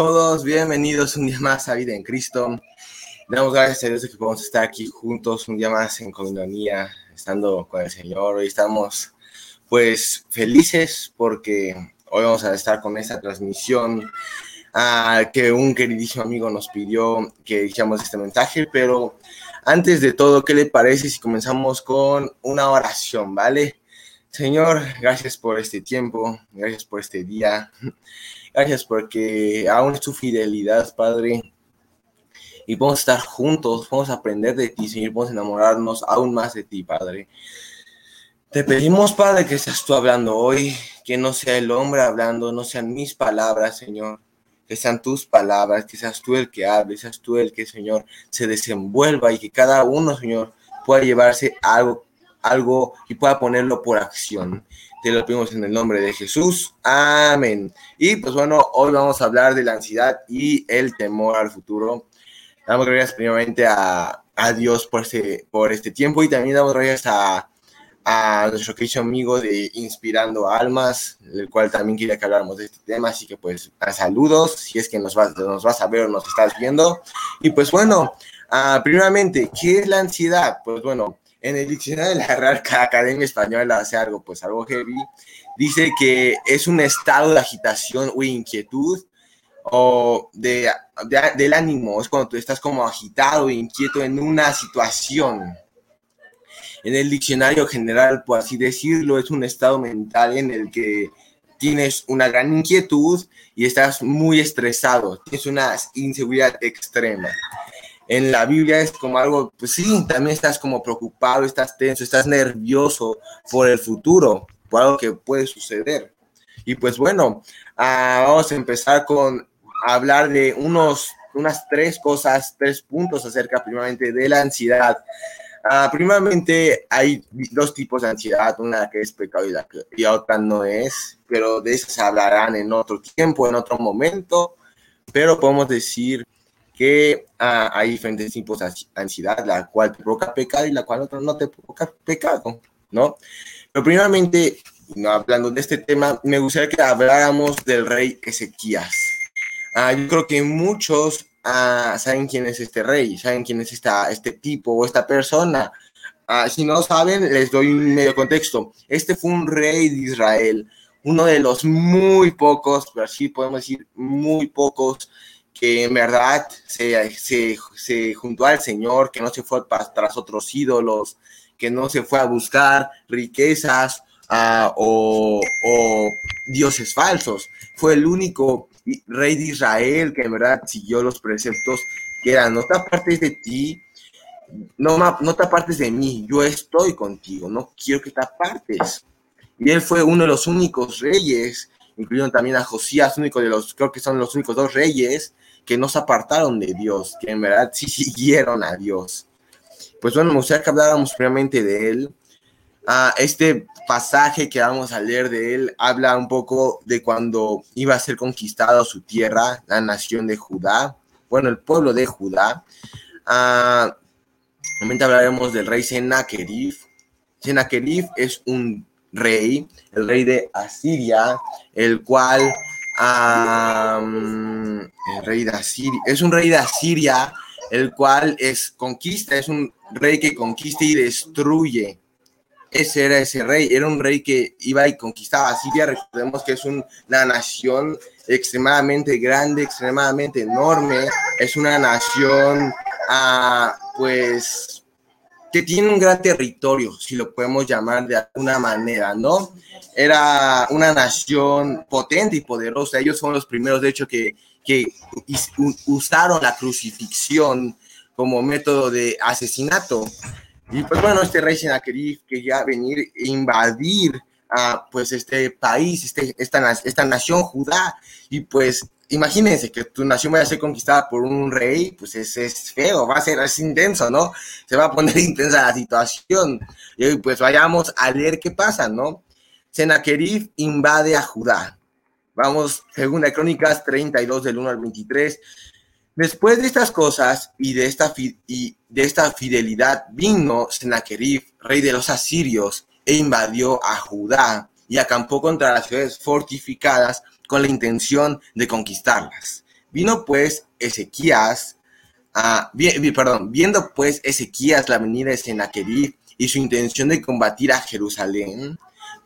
Todos, bienvenidos un día más a Vida en Cristo. Damos gracias a Dios de que podemos estar aquí juntos un día más en comunidad, estando con el Señor. Hoy estamos pues felices porque hoy vamos a estar con esta transmisión uh, que un queridísimo amigo nos pidió que dijéramos este mensaje, pero antes de todo, ¿qué le parece si comenzamos con una oración, vale? Señor, gracias por este tiempo, gracias por este día. Gracias porque aún es tu fidelidad, Padre. Y podemos estar juntos, podemos aprender de ti, Señor, podemos enamorarnos aún más de ti, Padre. Te pedimos, Padre, que seas tú hablando hoy, que no sea el hombre hablando, no sean mis palabras, Señor, que sean tus palabras, que seas tú el que hable, seas tú el que, Señor, se desenvuelva y que cada uno, Señor, pueda llevarse algo, algo y pueda ponerlo por acción. Te lo pedimos en el nombre de Jesús. Amén. Y pues bueno, hoy vamos a hablar de la ansiedad y el temor al futuro. Damos gracias primeramente a, a Dios por este, por este tiempo y también damos gracias a, a nuestro querido amigo de Inspirando Almas, el cual también quería que habláramos de este tema, así que pues saludos, si es que nos vas, nos vas a ver o nos estás viendo. Y pues bueno, uh, primeramente, ¿qué es la ansiedad? Pues bueno, en el diccionario de la Real Academia Española hace algo, pues algo heavy, dice que es un estado de agitación o inquietud o de, del ánimo, es cuando tú estás como agitado e inquieto en una situación. En el diccionario general, por así decirlo, es un estado mental en el que tienes una gran inquietud y estás muy estresado, tienes una inseguridad extrema en la Biblia es como algo, pues sí, también estás como preocupado, estás tenso, estás nervioso por el futuro, por algo que puede suceder. Y pues bueno, ah, vamos a empezar con hablar de unos, unas tres cosas, tres puntos acerca primeramente de la ansiedad. Uh, primeramente hay dos tipos de ansiedad, una que es pecado y, la y otra no es, pero de esas hablarán en otro tiempo, en otro momento, pero podemos decir que ah, hay diferentes tipos de ansiedad, la cual te provoca pecado y la cual otra no te provoca pecado, ¿no? Pero primeramente, hablando de este tema, me gustaría que habláramos del rey Ezequías. Ah, yo creo que muchos ah, saben quién es este rey, saben quién es esta, este tipo o esta persona. si no saben, les doy un medio contexto. Este fue un rey de Israel, uno de los muy pocos, pero sí podemos decir muy pocos que en verdad se, se, se, juntó al Señor, que no se fue tras otros ídolos, que no se fue a buscar riquezas uh, o, o, dioses falsos. Fue el único rey de Israel que en verdad siguió los preceptos que eran, no te apartes de ti, no, no te apartes de mí, yo estoy contigo, no quiero que te apartes. Y él fue uno de los únicos reyes, incluyendo también a Josías, único de los, creo que son los únicos dos reyes que no se apartaron de Dios, que en verdad sí siguieron a Dios. Pues bueno, me gustaría que habláramos primeramente de él. Ah, este pasaje que vamos a leer de él habla un poco de cuando iba a ser conquistado su tierra, la nación de Judá, bueno, el pueblo de Judá. Ah, Realmente hablaremos del rey Sennacherib. Sennacherib es un rey, el rey de Asiria, el cual el rey de Asiria. Es un rey de Asiria, el cual es conquista, es un rey que conquista y destruye. Ese era ese rey, era un rey que iba y conquistaba Asiria. Recordemos que es una nación extremadamente grande, extremadamente enorme. Es una nación, ah, pues, que tiene un gran territorio, si lo podemos llamar de alguna manera, ¿no? Era una nación potente y poderosa. Ellos son los primeros, de hecho, que, que usaron la crucifixión como método de asesinato. Y pues bueno, este rey Sennacherib quería venir e invadir a pues este país, este, esta, esta nación Judá, y pues imagínense que tu nación vaya a ser conquistada por un rey, pues es, es feo, va a ser intenso, ¿no? Se va a poner intensa la situación. Y pues vayamos a leer qué pasa, ¿no? Sennacherib invade a Judá. Vamos, según la Crónicas 32 del 1 al 23. Después de estas cosas y de esta, y de esta fidelidad vino Sennacherib, rey de los asirios, e invadió a Judá y acampó contra las ciudades fortificadas con la intención de conquistarlas. Vino pues Ezequías, ah, perdón, viendo pues Ezequías la venida de Sennacherib y su intención de combatir a Jerusalén,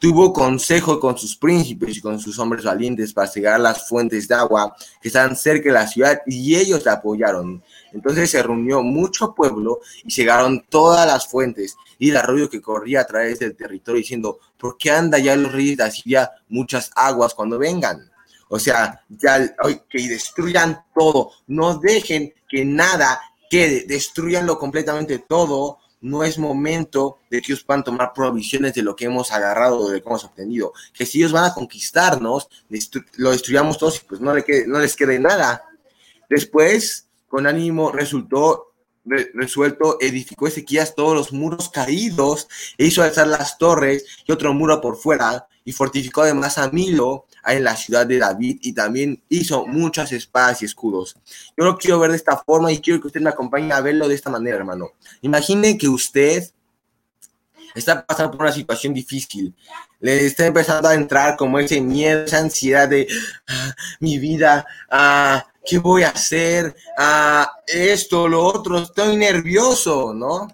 tuvo consejo con sus príncipes y con sus hombres valientes para cegar las fuentes de agua que están cerca de la ciudad y ellos la apoyaron. Entonces se reunió mucho pueblo y cegaron todas las fuentes y el arroyo que corría a través del territorio diciendo, ¿por qué anda ya los reyes de Asiria muchas aguas cuando vengan? O sea, ya que destruyan todo, no dejen que nada quede, destruyanlo completamente todo no es momento de que ellos puedan tomar provisiones de lo que hemos agarrado, de lo que hemos obtenido. Que si ellos van a conquistarnos, lo destruyamos todos y pues no, no les quede nada. Después, con ánimo, resultó resuelto, edificó Ezequías todos los muros caídos e hizo alzar las torres y otro muro por fuera y fortificó además a Milo en la ciudad de David y también hizo muchas espadas y escudos. Yo lo quiero ver de esta forma y quiero que usted me acompañe a verlo de esta manera, hermano. Imagine que usted está pasando por una situación difícil, le está empezando a entrar como ese miedo, esa ansiedad de ah, mi vida, ah, ¿qué voy a hacer? Ah, esto, lo otro, estoy nervioso, ¿no?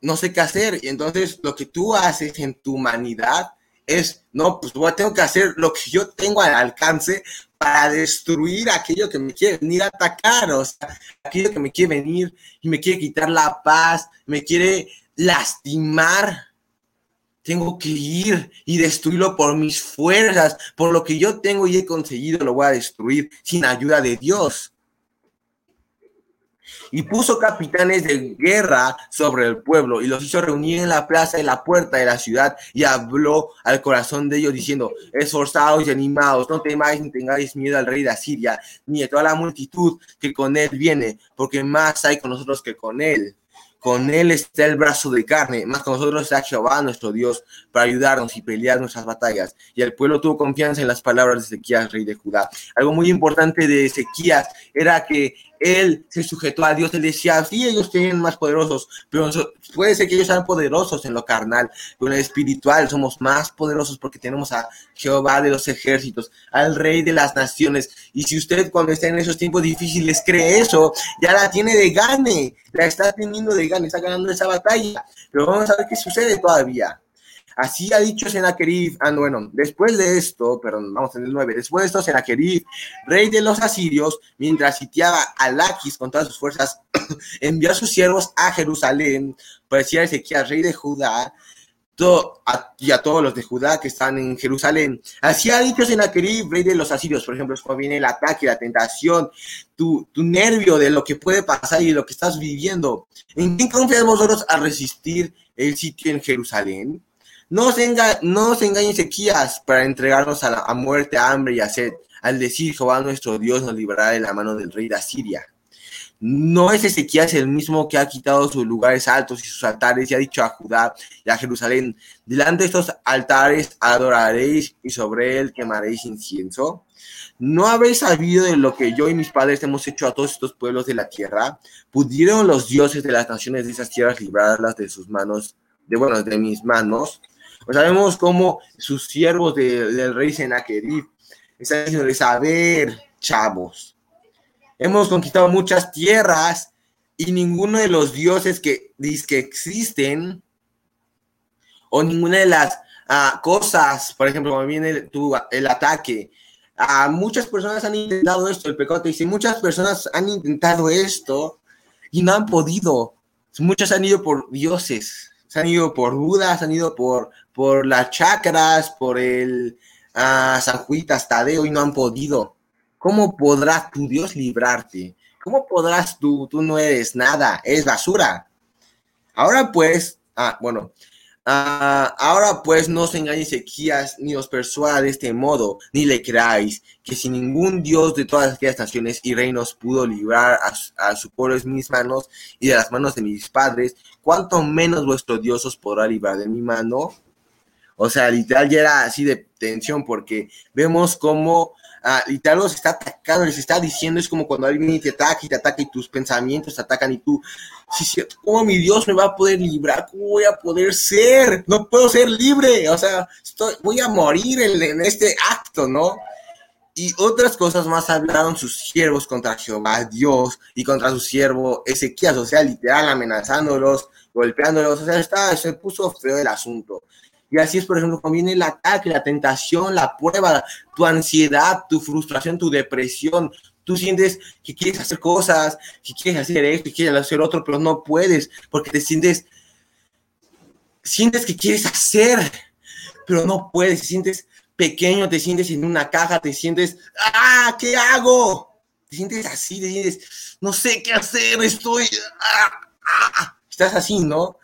No sé qué hacer. Y entonces lo que tú haces en tu humanidad es, no, pues tengo que hacer lo que yo tengo al alcance para destruir aquello que me quiere venir a atacar, o sea, aquello que me quiere venir y me quiere quitar la paz, me quiere lastimar. Tengo que ir y destruirlo por mis fuerzas, por lo que yo tengo y he conseguido, lo voy a destruir sin ayuda de Dios y puso capitanes de guerra sobre el pueblo y los hizo reunir en la plaza de la puerta de la ciudad y habló al corazón de ellos diciendo, esforzados y animados, no temáis ni tengáis miedo al rey de Asiria, ni a toda la multitud que con él viene, porque más hay con nosotros que con él. Con él está el brazo de carne, más con nosotros está Jehová nuestro Dios para ayudarnos y pelear nuestras batallas. Y el pueblo tuvo confianza en las palabras de Ezequías, rey de Judá. Algo muy importante de Ezequías era que él se sujetó a Dios, él decía, sí, ellos tienen más poderosos, pero puede ser que ellos sean poderosos en lo carnal, pero en lo espiritual somos más poderosos porque tenemos a Jehová de los ejércitos, al rey de las naciones. Y si usted cuando está en esos tiempos difíciles cree eso, ya la tiene de gane, la está teniendo de gane, está ganando esa batalla. Pero vamos a ver qué sucede todavía. Así ha dicho Senaquerib, ah, bueno, después de esto, perdón, vamos en el 9, después de esto Senaquerib, rey de los asirios, mientras sitiaba a Laquis con todas sus fuerzas, envió a sus siervos a Jerusalén, parecía Ezequiel, rey de Judá, y a todos los de Judá que están en Jerusalén. Así ha dicho Senaquerib, rey de los asirios, por ejemplo, es cuando viene el ataque, la tentación, tu, tu nervio de lo que puede pasar y lo que estás viviendo. ¿En quién confiamos vosotros a resistir el sitio en Jerusalén? No se, enga no se engañen sequías para entregarnos a, la, muerte, a hambre y a sed, al decir Jehová nuestro Dios nos librará de la mano del rey de Asiria. No es Ezequías el mismo que ha quitado sus lugares altos y sus altares y ha dicho a Judá y a Jerusalén, delante de estos altares adoraréis y sobre él quemaréis incienso. ¿No habéis sabido de lo que yo y mis padres hemos hecho a todos estos pueblos de la tierra? ¿Pudieron los dioses de las naciones de esas tierras librarlas de sus manos, de bueno, de mis manos? Pues sabemos cómo sus siervos del rey Senaquerib están diciendo, a ver, chavos, hemos conquistado muchas tierras y ninguno de los dioses que dice que existen o ninguna de las ah, cosas, por ejemplo, cuando viene el, el ataque, muchas personas han intentado esto, el pecado te dice, muchas personas han intentado esto y no han podido. Muchos han ido por dioses, se han ido por Buda, se han ido por por las chacras, por el uh, San Juitas Tadeo y no han podido. ¿Cómo podrás tu Dios librarte? ¿Cómo podrás tú? Tú no eres nada, es basura. Ahora pues, ah, bueno, ah, ahora pues no os engañéis Ezequías, ni os persuada de este modo, ni le creáis, que si ningún Dios de todas aquellas naciones y reinos pudo librar a, a su pueblo de mis manos y de las manos de mis padres, cuánto menos vuestro Dios os podrá librar de mi mano. O sea, literal ya era así de tensión porque vemos cómo uh, literal los está atacando, les está diciendo, es como cuando alguien te ataca y te ataca y tus pensamientos te atacan y tú, sí, ¿cómo mi Dios me va a poder librar? ¿Cómo voy a poder ser? No puedo ser libre, o sea, estoy, voy a morir en, este acto, ¿no? y otras cosas más hablaron sus siervos contra Jehová Dios y contra su siervo Ezequías, o sea, literal amenazándolos, golpeándolos, o sea, estaba, se puso feo el asunto. Y así es, por ejemplo, cuando el ataque, la tentación, la prueba, tu ansiedad, tu frustración, tu depresión, tú sientes que quieres hacer cosas, que quieres hacer esto, que quieres hacer otro, pero no puedes, porque te sientes, sientes que quieres hacer, pero no puedes, te sientes pequeño, te sientes en una caja, te sientes, ah, ¿qué hago? Te sientes así, te sientes, no sé qué hacer, estoy, ah, ah. estás así, ¿no?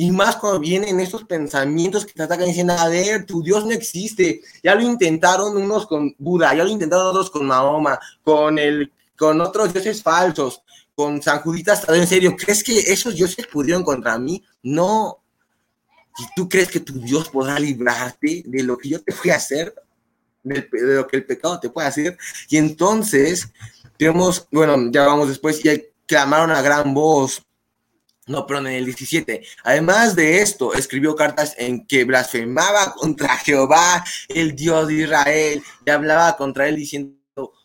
Y más cuando vienen estos pensamientos que te atacan diciendo, a ver, tu Dios no existe. Ya lo intentaron unos con Buda, ya lo intentaron otros con Mahoma, con, el, con otros dioses falsos, con San Juditas. ¿En serio? ¿Crees que esos dioses pudieron contra mí? No. ¿Y tú crees que tu Dios podrá librarte de lo que yo te voy a hacer? De, lo que el pecado te puede hacer. Y entonces, tenemos, bueno, ya vamos después, y clamaron a gran voz no, pero en el 17. Además de esto, escribió cartas en que blasfemaba contra Jehová, el Dios de Israel, y hablaba contra él diciendo,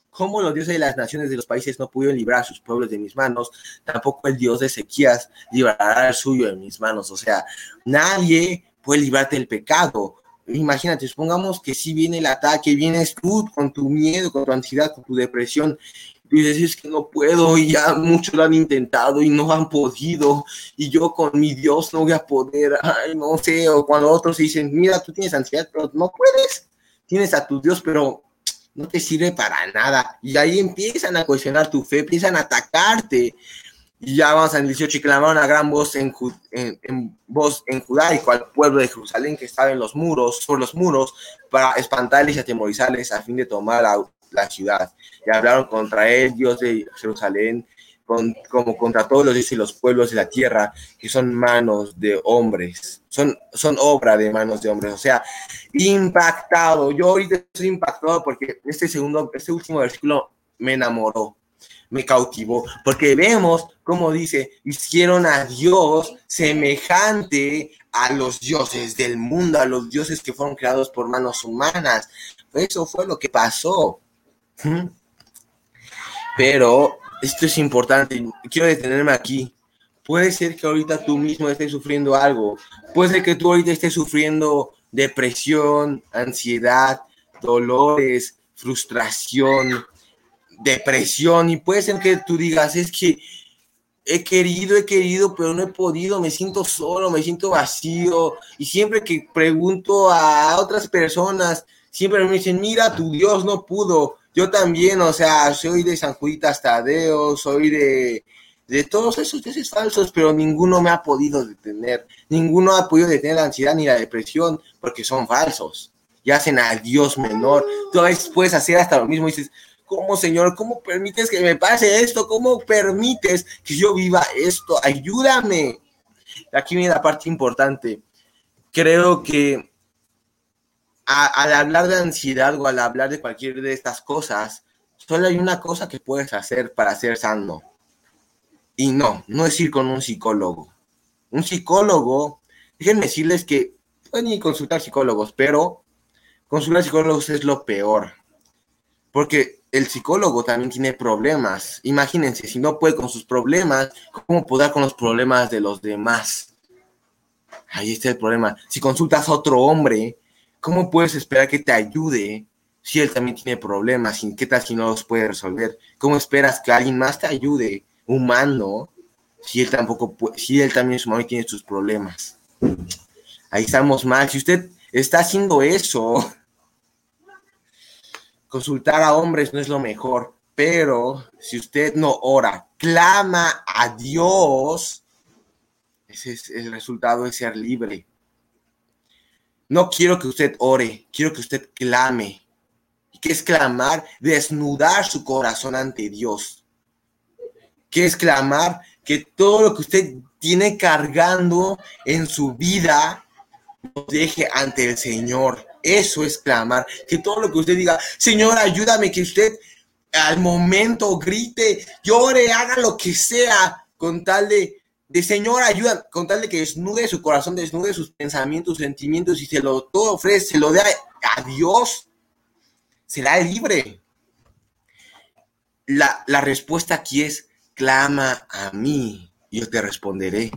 ¿cómo los dioses de las naciones de los países no pudieron librar a sus pueblos de mis manos? Tampoco el Dios de Ezequías librará al suyo de mis manos. O sea, nadie puede librarte del pecado. Imagínate, supongamos que si viene el ataque, vienes tú con tu miedo, con tu ansiedad, con tu depresión, y decís que no puedo y ya muchos lo han intentado y no han podido y yo con mi Dios no voy a poder, ay, no sé, o cuando otros dicen, mira, tú tienes ansiedad, pero no puedes, tienes a tu Dios, pero no te sirve para nada. Y ahí empiezan a cuestionar tu fe, empiezan a atacarte. Y ya al 18 y clamaron a gran voz en, en, voz en judaico al pueblo de Jerusalén que estaba en los muros, por los muros, para espantarles y atemorizarles a fin de tomar la, la ciudad y hablaron contra él, Dios de Jerusalén, con, como contra todos los los pueblos de la tierra, que son manos de hombres, son, son obra de manos de hombres, o sea, impactado. Yo ahorita estoy impactado porque este segundo, este último versículo me enamoró, me cautivó, porque vemos como dice, hicieron a Dios semejante a los dioses del mundo, a los dioses que fueron creados por manos humanas. Eso fue lo que pasó. Pero esto es importante, quiero detenerme aquí. Puede ser que ahorita tú mismo estés sufriendo algo. Puede ser que tú ahorita estés sufriendo depresión, ansiedad, dolores, frustración, depresión. Y puede ser que tú digas, es que he querido, he querido, pero no he podido, me siento solo, me siento vacío. Y siempre que pregunto a otras personas, siempre me dicen, mira, tu Dios no pudo yo también, o sea, soy de San Juditas Tadeo, soy de, de todos esos dioses falsos, pero ninguno me ha podido detener, ninguno ha podido detener la ansiedad ni la depresión, porque son falsos y hacen al Dios menor. Tú a veces puedes hacer hasta lo mismo y dices, ¿cómo, Señor? ¿Cómo permites que me pase esto? ¿Cómo permites que yo viva esto? Ayúdame. Aquí viene la parte importante. Creo que al hablar de ansiedad o al hablar de cualquier de estas cosas, solo hay una cosa que puedes hacer para ser sano. Y no, no es ir con un psicólogo. Un psicólogo, déjenme decirles que pueden ir a consultar psicólogos, pero consultar psicólogos es lo peor. Porque el psicólogo también tiene problemas. Imagínense, si no puede con sus problemas, ¿cómo podrá con los problemas de los demás? Ahí está el problema. Si consultas a otro hombre, ¿cómo puedes esperar que te ayude si él también tiene problemas? ¿Y qué tal si no los puede resolver? ¿Cómo esperas que alguien más te ayude, humano, si él tampoco si él también es humano y tiene sus problemas? Ahí estamos mal. Si usted está haciendo eso, consultar a hombres no es lo mejor, pero si usted no ora, clama a Dios, ese es el resultado de ser libre. No quiero que usted ore, quiero que usted clame. ¿Y qué es clamar? Desnudar su corazón ante Dios. ¿Qué es clamar? Que todo lo que usted tiene cargando en su vida lo deje ante el Señor. Eso es clamar. Que todo lo que usted diga, Señor, ayúdame, que usted al momento grite, llore, haga lo que sea con tal de de Señor, ayuda, con tal de que desnude su corazón, desnude sus pensamientos, sentimientos y se lo todo ofrece, se lo dé a, Dios. será libre. La, la respuesta aquí es, clama a mí, yo te responderé.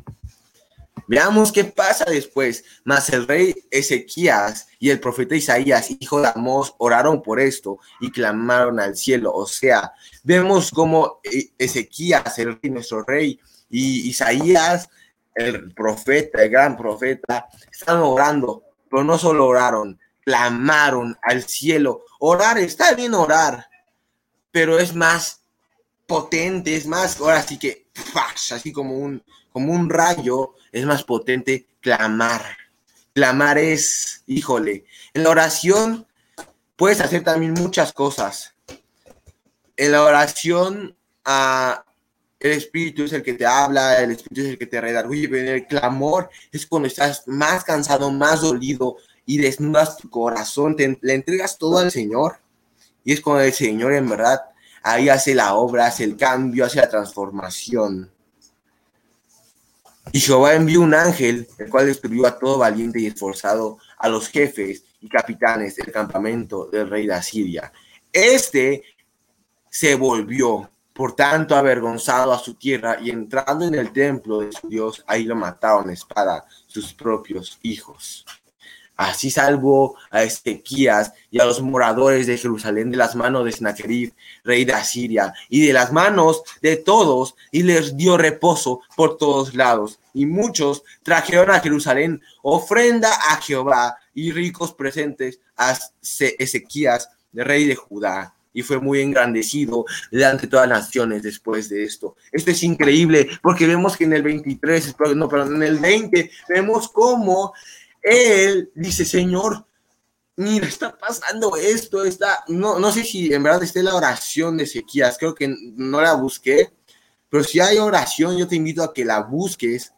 Veamos qué pasa después. Mas el rey Ezequías y el profeta Isaías, hijo de Amós, oraron por esto y clamaron al cielo. O sea, vemos como eh, Ezequías, el rey, nuestro rey, y Isaías, el profeta, el gran profeta, están orando, pero no solo oraron, clamaron al cielo. Orar, está bien orar, pero es más potente, es más, ahora sí que, así como un, como un rayo, es más potente clamar. Clamar es, híjole, en la oración puedes hacer también muchas cosas. En la oración, ah, el Espíritu es el que te habla, el Espíritu es el que te redarguye, pero el clamor es cuando estás más cansado, más dolido y desnudas tu corazón, te, le entregas todo al Señor. Y es cuando el Señor en verdad ahí hace la obra, hace el cambio, hace la transformación. Y Jehová envió un ángel, el cual destruyó a todo valiente y esforzado, a los jefes y capitanes del campamento del rey de Asiria. Este se volvió, por tanto, avergonzado a su tierra y entrando en el templo de su Dios, ahí lo mataron espada sus propios hijos. Así salvó a Ezequías y a los moradores de Jerusalén de las manos de Sennacherib, rey de Asiria, y de las manos de todos, y les dio reposo por todos lados. Y muchos trajeron a Jerusalén ofrenda a Jehová y ricos presentes a Ezequías, rey de Judá. Y fue muy engrandecido delante de todas las naciones después de esto. Esto es increíble porque vemos que en el 23, no, pero en el 20, vemos cómo él dice, Señor, mira, está pasando esto, está, no, no sé si en verdad esté la oración de Ezequías, creo que no la busqué, pero si hay oración, yo te invito a que la busques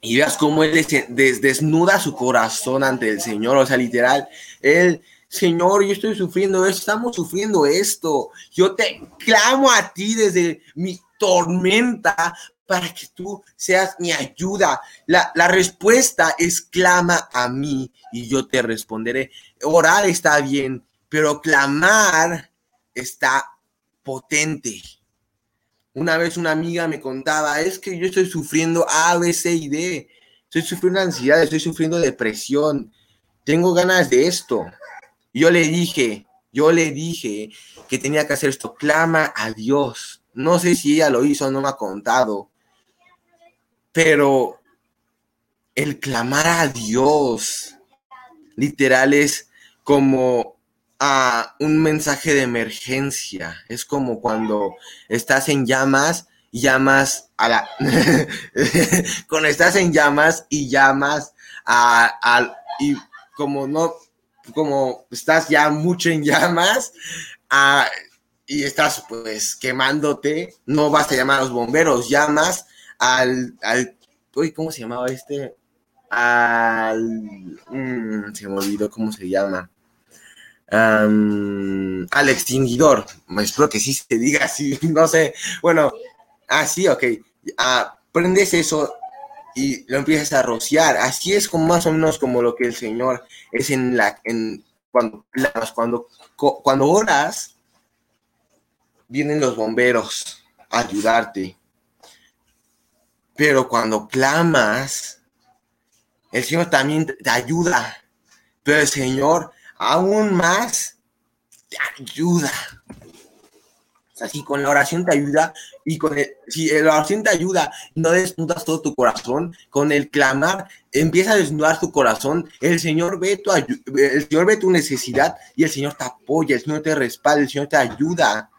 y veas cómo él desnuda su corazón ante el Señor, o sea, literal, él, Señor, yo estoy sufriendo esto, estamos sufriendo esto, yo te clamo a ti desde mi tormenta para que tú seas mi ayuda. La, respuesta es clama a mí y yo te responderé. Orar está bien, pero clamar está potente. Una vez una amiga me contaba, es que yo estoy sufriendo A, B, C y D. Estoy sufriendo ansiedad, estoy sufriendo depresión. Tengo ganas de esto. Yo le dije, yo le dije que tenía que hacer esto. Clama a Dios. No sé si ella lo hizo, no me ha contado pero el clamar a Dios, literal, es como a un mensaje de emergencia. Es como cuando estás en llamas y llamas a la. cuando estás en llamas y llamas a, y como no, como estás ya mucho en llamas y estás pues quemándote, no vas a llamar a los bomberos, llamas al, al uy, ¿cómo se llamaba este? Al, mm, se me olvidó cómo se llama. al extinguidor, espero que sí se diga así, no sé. Bueno, ah, ok. Ah, prendes eso y lo empiezas a rociar. Así es como más o menos como lo que el Señor es en la, en cuando cuando, cuando oras, vienen los bomberos a ayudarte. Pero cuando clamas, el Señor también te ayuda. Pero el Señor aún más te ayuda. Sea, si con la oración te ayuda y con el, si la oración te ayuda no desnudas todo tu corazón, con el clamar empieza a desnudar tu corazón, el Señor ve tu, el Señor ve tu necesidad y el Señor te apoya, el Señor te respalda, el Señor te ayuda.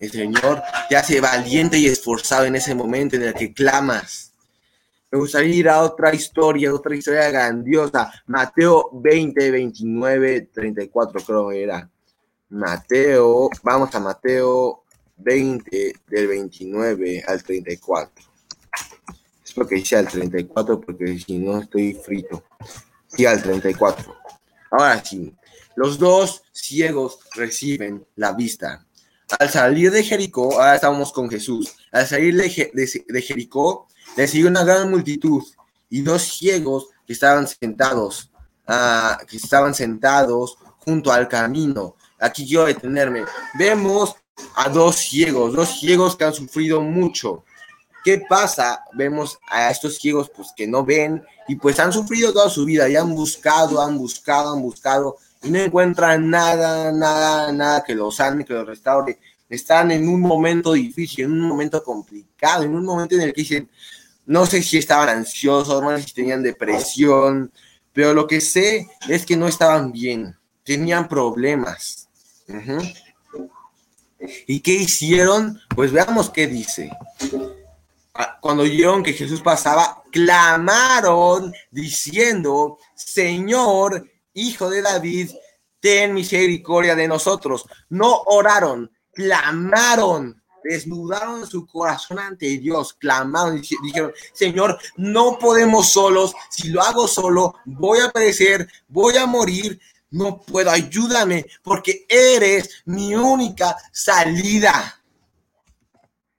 El Señor te hace valiente y esforzado en ese momento en el que clamas. Me gustaría ir a otra historia, otra historia grandiosa. Mateo 20, 29, 34 creo que era. Mateo, vamos a Mateo 20 del 29 al 34. Espero que sea al 34 porque si no estoy frito. Sí, al 34. Ahora sí, los dos ciegos reciben la vista. Al salir de Jericó, ahora estamos con Jesús, al salir de, Jericó, le siguió una gran multitud y dos ciegos que estaban sentados, ah, que estaban sentados junto al camino. Aquí quiero detenerme. Vemos a dos ciegos, dos ciegos que han sufrido mucho. ¿Qué pasa? Vemos a estos ciegos pues que no ven y pues han sufrido toda su vida y han buscado, han buscado, han buscado y no encuentran nada, nada, nada que los sane, que los restaure. Están en un momento difícil, en un momento complicado, en un momento en el que dicen, no sé si estaban ansiosos, no sé si tenían depresión, pero lo que sé es que no estaban bien, tenían problemas. ¿Y qué hicieron? Pues veamos qué dice. Ah, cuando oyeron que Jesús pasaba, clamaron diciendo, Señor, Hijo de David, ten misericordia de nosotros. No oraron, clamaron, desnudaron su corazón ante Dios, clamaron, dijeron, Señor, no podemos solos, si lo hago solo, voy a perecer, voy a morir, no puedo, ayúdame, porque eres mi única salida.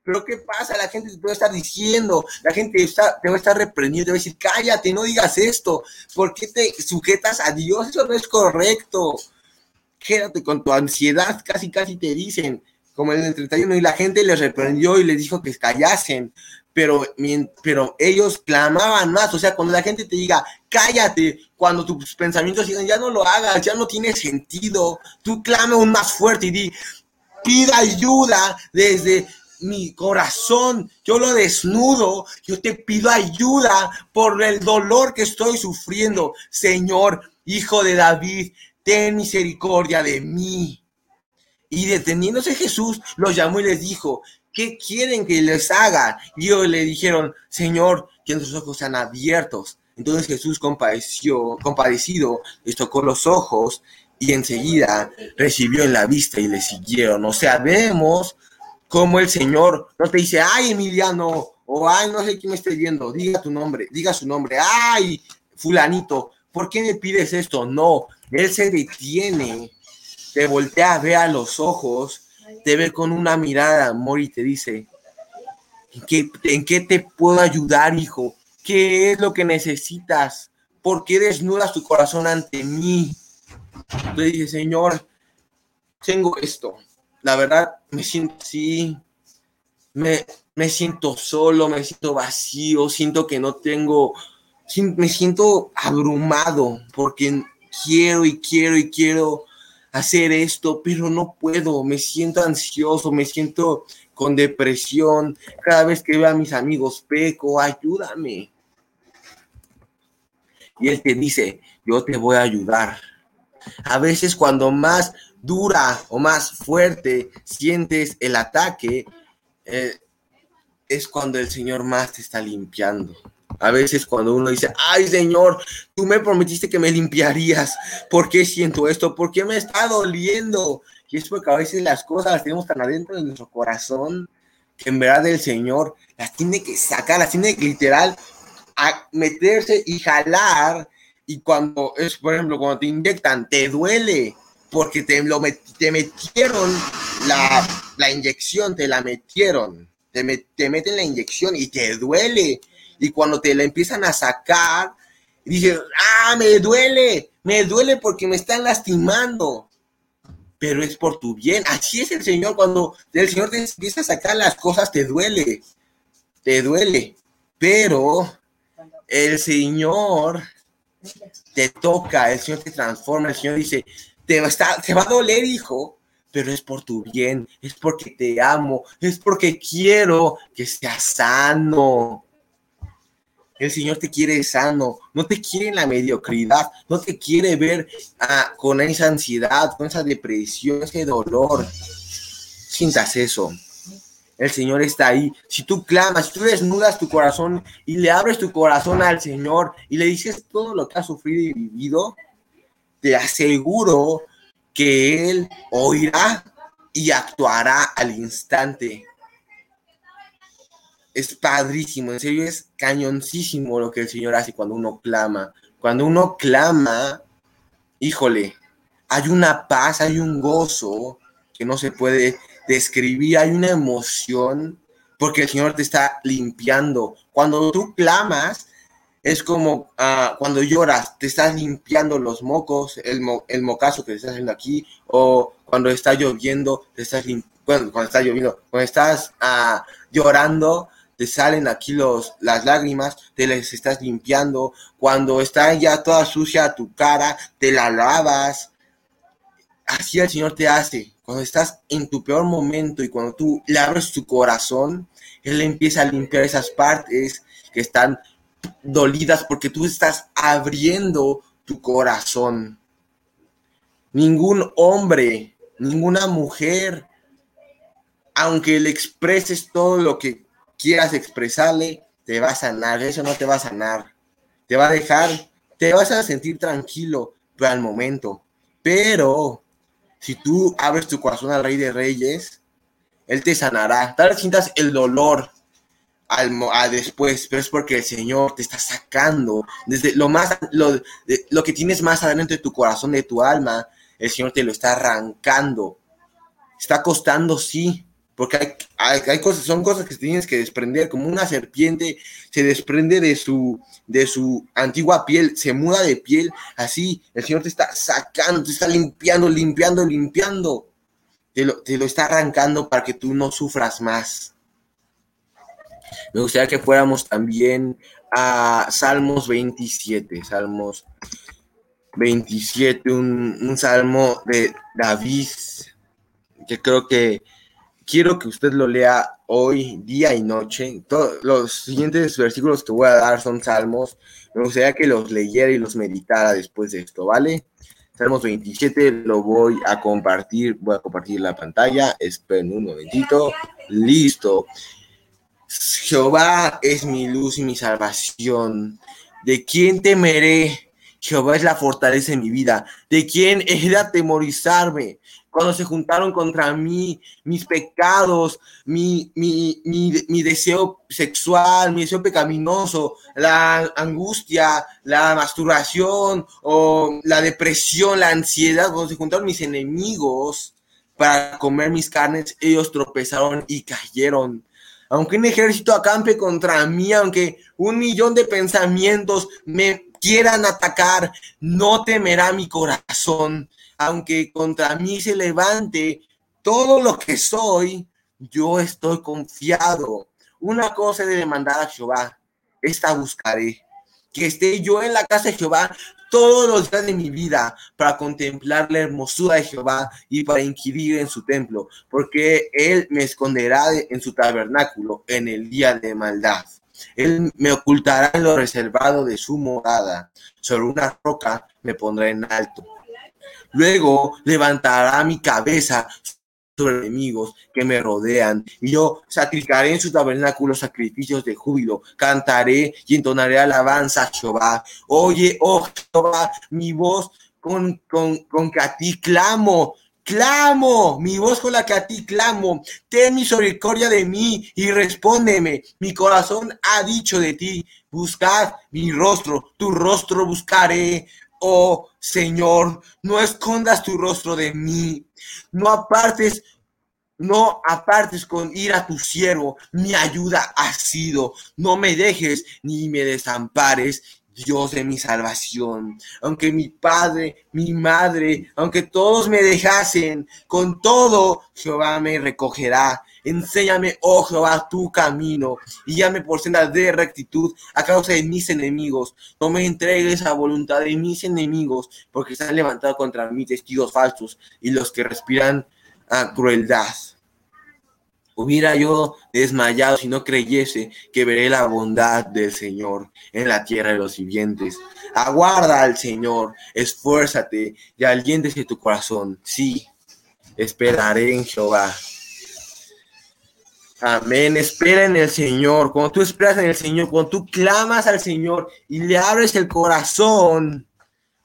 Pero ¿qué pasa? La gente te puede estar diciendo, la gente está, te va a estar reprendiendo, te va a decir, cállate, no digas esto, ¿por qué te sujetas a Dios? Eso no es correcto. Quédate con tu ansiedad, casi, casi te dicen, como en el 31, y la gente les reprendió y les dijo que callasen, pero, pero ellos clamaban más, o sea, cuando la gente te diga, cállate, cuando tus pensamientos digan, ya no lo hagas, ya no tiene sentido, tú clama aún más fuerte y di, pida ayuda desde mi corazón, yo lo desnudo, yo te pido ayuda por el dolor que estoy sufriendo. Señor, hijo de David, ten misericordia de mí. Y deteniéndose Jesús, los llamó y les dijo, ¿qué quieren que les haga? Y ellos le dijeron, Señor, que nuestros ojos sean abiertos. Entonces Jesús compadeció, compadecido, les tocó los ojos y enseguida recibió en la vista y le siguieron. O sea, vemos como el Señor no te dice, ay, Emiliano, o ay, no sé quién me esté viendo, diga tu nombre, diga su nombre, ay, fulanito, ¿por qué me pides esto? No, Él se detiene, te voltea, ve a los ojos, te ve con una mirada amor y te dice, ¿en qué, ¿en qué te puedo ayudar, hijo? ¿Qué es lo que necesitas? ¿Por qué desnudas tu corazón ante mí? Le dice, Señor, tengo esto, la verdad me siento así, me, me siento solo, me siento vacío, siento que no tengo, me siento abrumado porque quiero y quiero y quiero hacer esto, pero no puedo, me siento ansioso, me siento con depresión, cada vez que veo a mis amigos peco, ayúdame. Y él te dice, yo te voy a ayudar. A veces cuando más dura o más fuerte sientes el ataque, eh, es cuando el Señor más te está limpiando. A veces cuando uno dice, ay Señor, tú me prometiste que me limpiarías, ¿por qué siento esto? ¿Por qué me está doliendo? Y es porque a veces las cosas las tenemos tan adentro de nuestro corazón que en verdad el Señor las tiene que sacar, las tiene que literal a meterse y jalar. Y cuando es, por ejemplo, cuando te inyectan, te duele, porque te, lo te metieron la, la, inyección, te la metieron, te, te, meten la inyección y te duele. Y cuando te la empiezan a sacar, dices, ah, me duele, me duele porque me están lastimando. Pero es por tu bien. Así es el Señor. Cuando el Señor te empieza a sacar las cosas, te duele. Te duele. Pero el Señor te toca, el Señor te transforma, el Señor dice, te va, te va a doler, hijo, pero es por tu bien, es porque te amo, es porque quiero que seas sano. El Señor te quiere sano, no te quiere en la mediocridad, no te quiere ver ah, con esa ansiedad, con esa depresión, ese dolor. Sientas eso. El Señor está ahí. Si tú clamas, si tú desnudas tu corazón y le abres tu corazón al Señor y le dices todo lo que has sufrido y vivido, te aseguro que Él oirá y actuará al instante. Es padrísimo, en serio es cañoncísimo lo que el Señor hace cuando uno clama. Cuando uno clama, híjole, hay una paz, hay un gozo que no se puede describir, hay una emoción porque el Señor te está limpiando. Cuando tú clamas, es como ah, cuando lloras, te estás limpiando los mocos, el, el mocazo que te estás haciendo aquí, o cuando está lloviendo, te estás bueno, cuando está lloviendo, cuando estás ah, llorando, te salen aquí los, las lágrimas, te las estás limpiando, cuando está ya toda sucia tu cara, te la lavas. Así el Señor te hace. Cuando estás en tu peor momento y cuando tú le abres tu corazón, Él empieza a limpiar esas partes que están dolidas porque tú estás abriendo tu corazón. Ningún hombre, ninguna mujer, aunque le expreses todo lo que quieras expresarle, te va a sanar. Eso no te va a sanar. Te va a dejar, te vas a sentir tranquilo pero al momento. Pero si tú abres tu corazón al Rey de Reyes, Él te sanará. Tal vez sientas el dolor, al, a después, pero es porque el Señor te está sacando desde lo más, lo, lo que tienes más adentro de tu corazón, de tu alma, el Señor te lo está arrancando. Está costando, sí, porque hay, hay, cosas, son cosas que tienes que desprender, como una serpiente se desprende de su, de su antigua piel, se muda de piel, así el Señor te está sacando, te está limpiando, limpiando, limpiando, te lo, te lo está arrancando para que tú no sufras más. Me gustaría que fuéramos también a Salmos 27, Salmos 27, un, salmo de David, que creo que quiero que usted lo lea hoy, día y noche. Todos los siguientes versículos que voy a dar son salmos. Me gustaría que los leyera y los meditara después de esto, ¿vale? Salmos 27 lo voy a compartir, voy a compartir la pantalla. Esperen un momentito. Listo. Jehová es mi luz y mi salvación. ¿De quién temeré? Jehová es la fortaleza de mi vida. ¿De quién he de atemorizarme? Cuando se juntaron contra mí mis pecados, mi, mi, mi, deseo sexual, mi deseo pecaminoso, la angustia, la masturbación o la depresión, la ansiedad, cuando se juntaron mis enemigos para comer mis carnes, ellos tropezaron y cayeron aunque un ejército acampe contra mí, aunque un millón de pensamientos me quieran atacar, no temerá mi corazón. Aunque contra mí se levante todo lo que soy, yo estoy confiado. Una cosa he de demandar a Jehová, esta buscaré. Que esté yo en la casa de Jehová todos los días de mi vida para contemplar la hermosura de Jehová y para inquirir en su templo, porque Él me esconderá en su tabernáculo en el día de maldad. Él me ocultará en lo reservado de su morada. Sobre una roca me pondrá en alto. Luego levantará mi cabeza sobre enemigos que me rodean, y yo sacrificaré en su tabernáculo sacrificios de júbilo, cantaré y entonaré alabanza a Jehová. Oye, oh Jehová, mi voz con, con, con que a ti clamo, clamo, mi voz con la que a ti clamo, ten misericordia de mí y respóndeme. Mi corazón ha dicho de ti, buscad mi rostro, tu rostro buscaré. Oh Señor, no escondas tu rostro de mí, no apartes, no apartes con ir a tu siervo, mi ayuda ha sido, no me dejes ni me desampares, Dios de mi salvación. Aunque mi padre, mi madre, aunque todos me dejasen, con todo Jehová me recogerá. Enséñame, oh Jehová, tu camino y llame por senda de rectitud a causa de mis enemigos. No me entregues a voluntad de mis enemigos, porque están levantados contra mí testigos falsos y los que respiran a crueldad. Hubiera yo desmayado si no creyese que veré la bondad del Señor en la tierra de los vivientes. Aguarda al Señor, esfuérzate y aliéntese tu corazón. Sí, esperaré en Jehová. Amén. Espera en el Señor. Cuando tú esperas en el Señor, cuando tú clamas al Señor y le abres el corazón,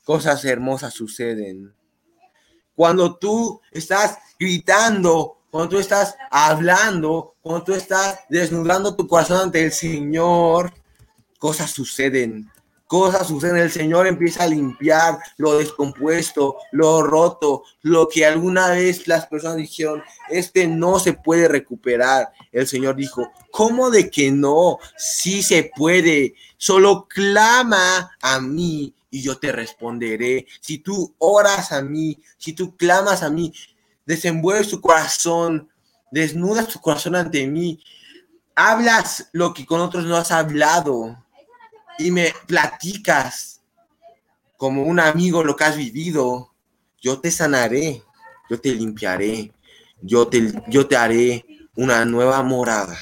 cosas hermosas suceden. Cuando tú estás gritando cuando tú estás hablando, cuando tú estás desnudando tu corazón ante el Señor, cosas suceden, cosas suceden, el Señor empieza a limpiar lo descompuesto, lo roto, lo que alguna vez las personas dijeron, este no se puede recuperar. El Señor dijo, ¿cómo de que no? Sí se puede, solo clama a mí y yo te responderé. Si tú oras a mí, si tú clamas a mí, desenvuelves tu corazón, desnudas tu corazón ante mí, hablas lo que con otros no has hablado y me platicas como un amigo lo que has vivido, yo te sanaré, yo te limpiaré, yo te, yo te haré una nueva morada.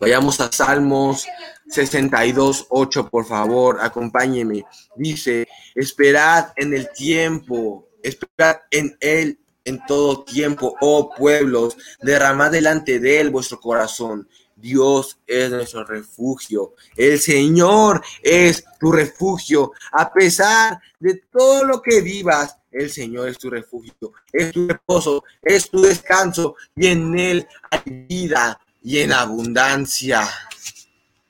Vayamos a Salmos 62, 8, por favor, acompáñeme. Dice, esperad en el tiempo, esperad en él en todo tiempo, oh pueblos, derramad delante de él vuestro corazón. Dios es nuestro refugio. El Señor es tu refugio. A pesar de todo lo que vivas, el Señor es tu refugio. Es tu reposo, es tu descanso. Y en Él hay vida y en abundancia.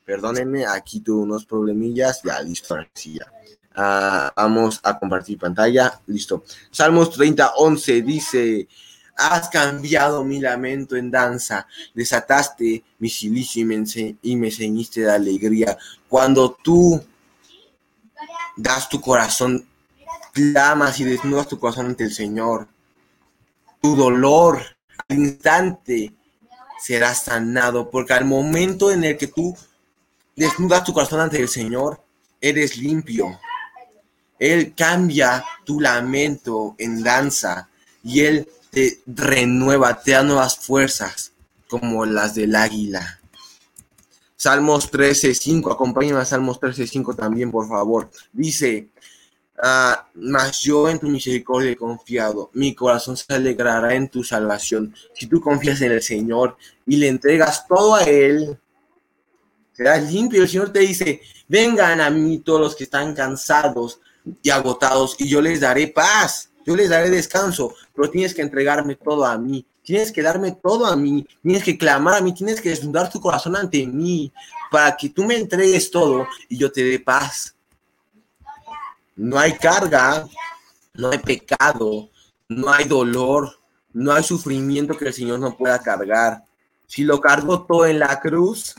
Perdónenme, aquí tuve unos problemillas. Ya, listo. Ah, vamos a compartir pantalla. Listo. Salmos 30, 11 dice Has cambiado mi lamento en danza, desataste mi silicio y me, enseñiste de alegría. Cuando tú das tu corazón, clamas y desnudas tu corazón ante el Señor, tu dolor al instante será sanado, porque al momento en el que tú desnudas tu corazón ante el Señor, eres limpio. Él cambia tu lamento en danza y Él te renueva, te da nuevas fuerzas como las del águila. Salmos 13.5, acompáñame a Salmos 13.5 también, por favor. Dice, ah, mas yo en tu misericordia he confiado, mi corazón se alegrará en tu salvación. Si tú confías en el Señor y le entregas todo a Él, serás limpio. El Señor te dice, vengan a mí todos los que están cansados y agotados y yo les daré paz yo les daré descanso, pero tienes que entregarme todo a mí, tienes que darme todo a mí, tienes que clamar a mí, tienes que desnudar tu corazón ante mí para que tú me entregues todo y yo te dé paz. No hay carga, no hay pecado, no hay dolor, no hay sufrimiento que el Señor no pueda cargar. Si lo cargo todo en la cruz,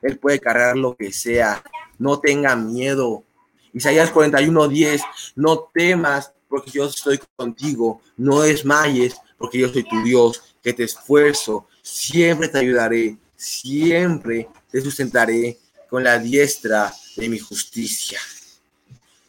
Él puede cargar lo que sea. No tenga miedo. Isaías 41:10, no temas, porque yo estoy contigo, no desmayes, porque yo soy tu Dios, que te esfuerzo, siempre te ayudaré, siempre te sustentaré con la diestra de mi justicia.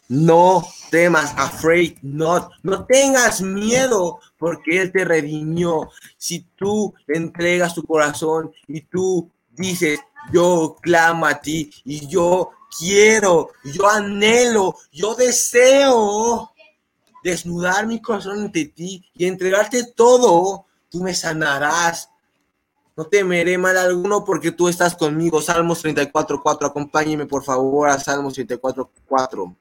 No temas, afraid not, no tengas miedo, porque Él te redimió. Si tú entregas tu corazón y tú dices, yo clamo a ti y yo quiero, yo anhelo, yo deseo desnudar mi corazón ante ti y entregarte todo, tú me sanarás. No temeré mal alguno porque tú estás conmigo. Salmos 34, 4. Acompáñeme por favor a Salmos 34, 4.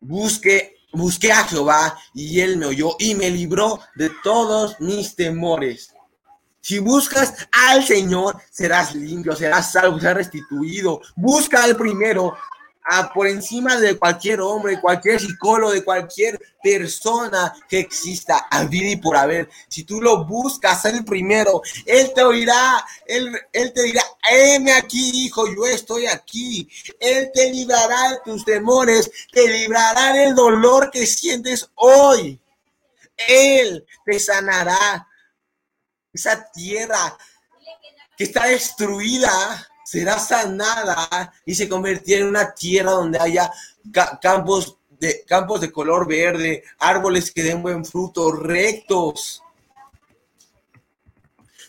Busque, busqué a Jehová y él me oyó y me libró de todos mis temores. Si buscas al Señor, serás limpio, serás salvo, serás restituido. Busca al primero por encima de cualquier hombre, cualquier psicólogo, de cualquier persona que exista a vida y por haber. Si tú lo buscas, el primero, Él te oirá, Él, él te dirá, heme aquí, hijo, yo estoy aquí. Él te librará de tus temores, te librará del dolor que sientes hoy. Él te sanará. Esa tierra que está destruida será sanada y se convertirá en una tierra donde haya campos de, campos de color verde, árboles que den buen fruto, rectos.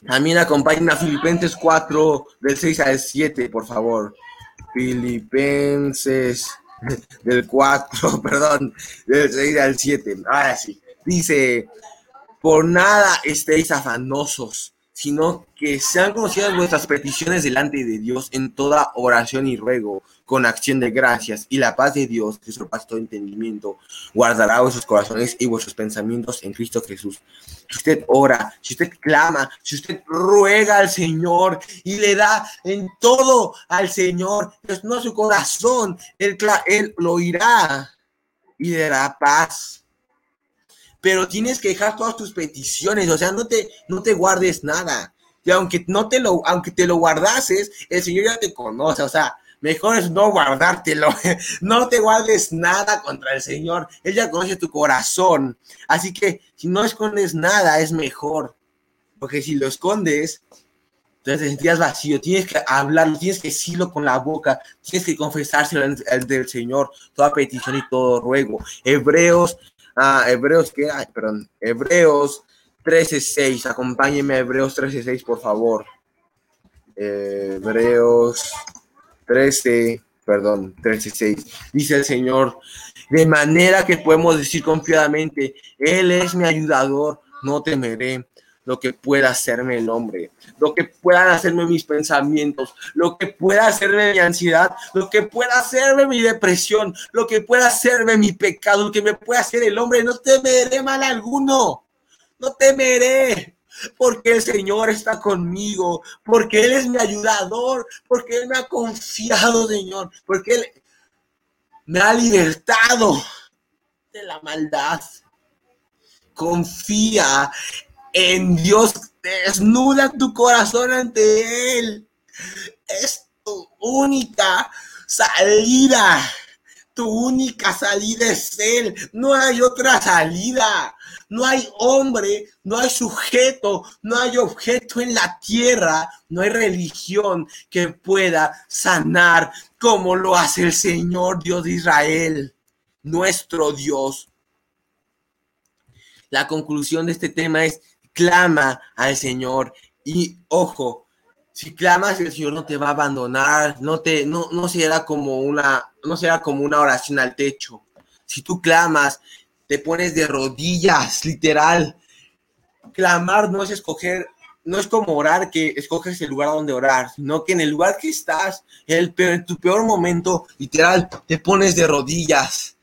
También acompañen a Filipenses 4, del 6 al 7, por favor. Filipenses del 4, perdón, del 6 al 7. Ahora sí. Dice, por nada estéis afanosos sino que sean conocidas vuestras peticiones delante de Dios en toda oración y ruego, con acción de gracias, y la paz de Dios, que sorpasa todo entendimiento, guardará vuestros corazones y vuestros pensamientos en Cristo Jesús. Si usted ora, si usted clama, si usted ruega al Señor y le da en todo al Señor, pues no su corazón, él, él lo oirá y le dará paz pero tienes que dejar todas tus peticiones, o sea, no te, no te guardes nada. Y aunque no te lo, aunque te lo guardases, el Señor ya te conoce, o sea, mejor es no guardártelo. No te guardes nada contra el Señor. Él ya conoce tu corazón. Así que si no escondes nada, es mejor. Porque si lo escondes, entonces te sentías vacío. Tienes que hablarlo, tienes que decirlo con la boca, tienes que confesárselo del Señor, toda petición y todo ruego. Hebreos Ah, Hebreos, ¿qué hay? Perdón, Hebreos 13.6. Acompáñenme a Hebreos 13.6, por favor. Hebreos 13, perdón, 13.6. Dice el Señor, de manera que podemos decir confiadamente, Él es mi ayudador, no temeré lo que pueda hacerme el hombre, lo que puedan hacerme mis pensamientos, lo que pueda hacerme mi ansiedad, lo que pueda hacerme mi depresión, lo que pueda hacerme mi pecado, lo que me pueda hacer el hombre. No temeré mal alguno, no temeré, porque el Señor está conmigo, porque Él es mi ayudador, porque Él me ha confiado, Señor, porque Él me ha libertado de la maldad. Confía en Dios, desnuda tu corazón ante Él. Es tu única salida. Tu única salida es Él. No hay otra salida. No hay hombre, no hay sujeto, no hay objeto en la tierra, no hay religión que pueda sanar como lo hace el Señor Dios de Israel, nuestro Dios. La conclusión de este tema es, clama al Señor y ojo, si clamas el Señor no te va a abandonar, no te no no será como una no será como una oración al techo. Si tú clamas, te pones de rodillas, literal. Clamar no es escoger no es como orar que escoges el lugar donde orar, sino que en el lugar que estás, el en tu peor momento, literal, te pones de rodillas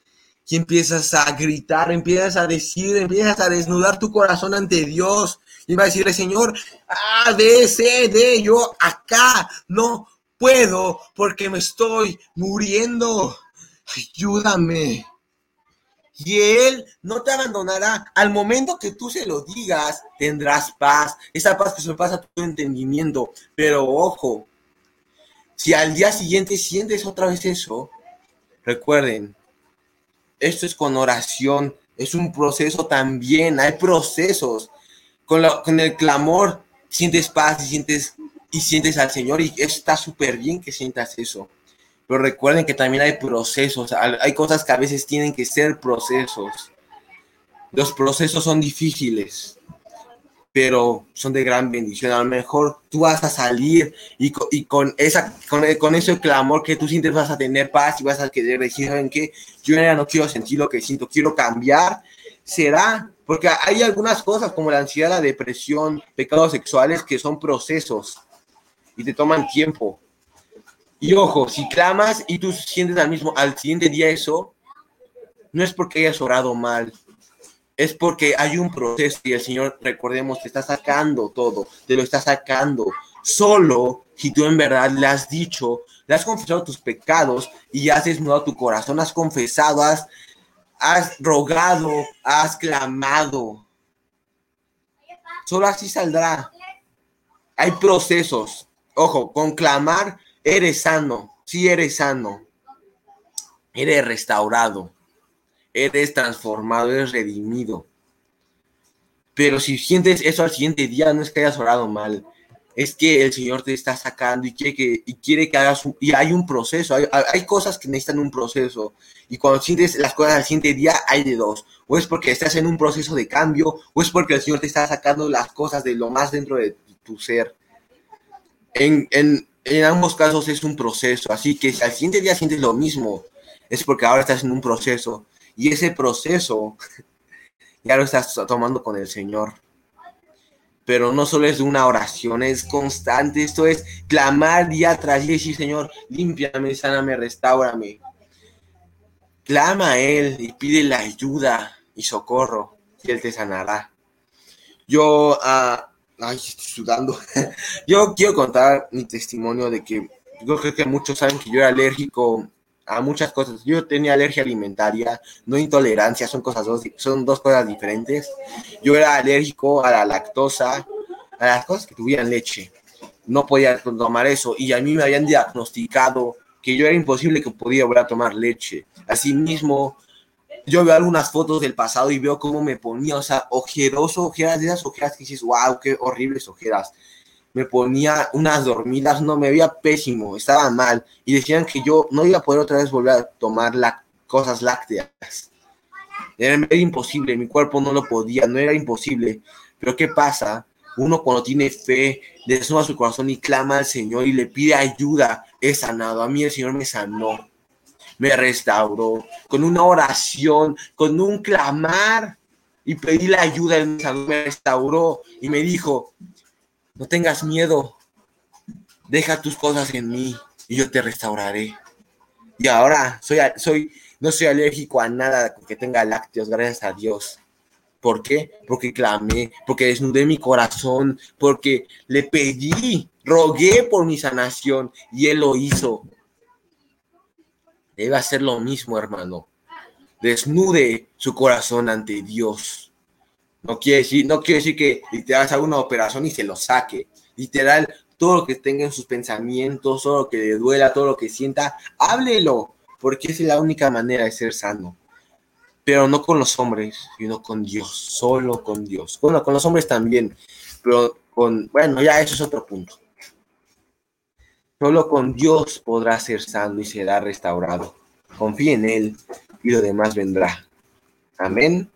y empiezas a gritar, empiezas a decir, empiezas a desnudar tu corazón ante Dios y va a decirle, Señor, ah, de ese, de yo acá no puedo porque me estoy muriendo. Ayúdame. Y Él no te abandonará. Al momento que tú se lo digas, tendrás paz. Esa paz que pasa tu entendimiento. Pero ojo, si al día siguiente sientes otra vez eso, recuerden, esto es con oración, es un proceso también, hay procesos. Con, con el clamor sientes paz y sientes, y sientes al Señor y está súper bien que sientas eso. Pero recuerden que también hay procesos, hay cosas que a veces tienen que ser procesos. Los procesos son difíciles pero son de gran bendición. A lo mejor tú vas a salir y, con, esa, con, con, ese clamor que tú sientes vas a tener paz y vas a querer decir, ¿saben qué? Yo ya no quiero sentir lo que siento, quiero cambiar. Será, porque hay algunas cosas como la ansiedad, la depresión, pecados sexuales que son procesos y te toman tiempo. Y ojo, si clamas y tú sientes al mismo, al siguiente día eso, no es porque hayas orado mal, es porque hay un proceso y el Señor, recordemos, te está sacando todo, te lo está sacando. Solo si tú en verdad le has dicho, le has confesado tus pecados y has desnudado tu corazón, has confesado, has, has rogado, has clamado. Solo así saldrá. Hay procesos. Ojo, con clamar eres sano. Sí eres sano. Eres restaurado eres transformado, eres redimido. Pero si sientes eso al siguiente día, no es que hayas orado mal, es que el Señor te está sacando y quiere que, y quiere que hagas, y hay un proceso, hay, hay, cosas que necesitan un proceso, y cuando sientes las cosas al siguiente día, hay de dos, o es porque estás en un proceso de cambio, o es porque el Señor te está sacando las cosas de lo más dentro de tu ser. En, en, en ambos casos es un proceso, así que si al siguiente día sientes lo mismo, es porque ahora estás en un proceso, y ese proceso ya lo estás tomando con el Señor. pero no solo es una oración, es constante. Esto es clamar día tras día decir, Señor, límpiame, sáname, restaurame. Clama a Él y pide la ayuda y socorro y Él te sanará. Yo, uh, ay, estoy sudando. yo quiero contar mi testimonio de que yo creo que muchos saben que yo era alérgico a muchas cosas. Yo tenía alergia alimentaria, no intolerancia, son cosas dos, son dos cosas diferentes. Yo era alérgico a la lactosa, a las cosas que tuvieran leche. No podía tomar eso y a mí me habían diagnosticado que yo era imposible que podía volver a tomar leche. Asimismo, yo veo algunas fotos del pasado y veo cómo me ponía, o sea, ojeroso, ojeras, de esas ojeras que dices, wow, qué horribles ojeras me ponía unas dormidas, no, me veía pésimo, estaba mal, y decían que yo no iba a poder otra vez volver a tomar la, cosas lácteas. Era, imposible, mi cuerpo no lo podía, no era imposible. Pero ¿qué pasa? Uno cuando tiene fe, le suma su corazón y clama al Señor y le pide ayuda, es sanado. A mí el Señor me sanó, me restauró, con una oración, con un clamar, y pedí la ayuda, Él me restauró y me dijo, no tengas miedo. Deja tus cosas en mí y yo te restauraré. Y ahora soy, soy, no soy alérgico a nada que tenga lácteos, gracias a Dios. ¿Por qué? Porque clamé, porque desnudé mi corazón, porque le pedí, rogué por mi sanación y Él lo hizo. Debe hacer lo mismo, hermano. Desnude su corazón ante Dios. No quiere decir, no quiere decir que literal haga una operación y se lo saque. Literal, todo lo que tenga en sus pensamientos, todo lo que le duela, todo lo que sienta, háblelo, porque es la única manera de ser sano. Pero no con los hombres, sino con Dios, solo con Dios. Bueno, con los hombres también, pero con, bueno, ya eso es otro punto. Solo con Dios podrá ser sano y será restaurado. Confíe en Él y lo demás vendrá. Amén.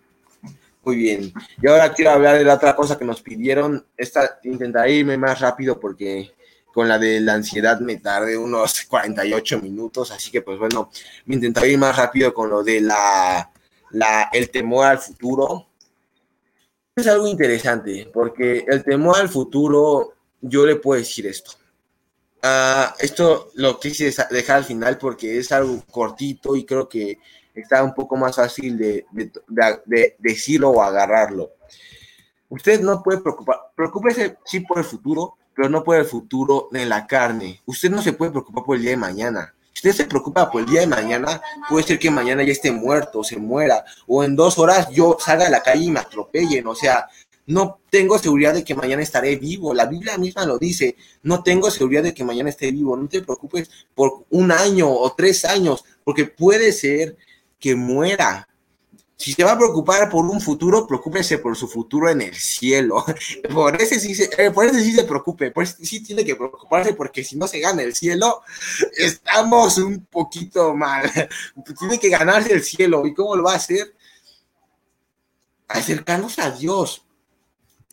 Muy bien. Y ahora quiero hablar de la otra cosa que nos pidieron. Esta intentaré irme más rápido porque con la de la ansiedad me tardé unos 48 minutos, así que pues bueno, me intentaré ir más rápido con lo de la, la el temor al futuro. Es algo interesante porque el temor al futuro, yo le puedo decir esto. Uh, esto lo quise dejar al final porque es algo cortito y creo que está un poco más fácil de, decirlo o agarrarlo. Usted no puede preocupar, preocúpese sí por el futuro, pero no por el futuro de la carne. Usted no se puede preocupar por el día de mañana. Si usted se preocupa por el día de mañana, puede ser que mañana ya esté muerto, se muera, o en dos horas yo salga a la calle y me atropellen. O sea, no tengo seguridad de que mañana estaré vivo. La Biblia misma lo dice. No tengo seguridad de que mañana esté vivo. No te preocupes por un año o tres años, porque puede ser que muera. Si se va a preocupar por un futuro, preocúpese por su futuro en el cielo. Por ese sí se, eh, por ese sí se preocupe, por ese sí tiene que preocuparse porque si no se gana el cielo, estamos un poquito mal. Tiene que ganarse el cielo. ¿Y cómo lo va a hacer? Acercarnos a Dios.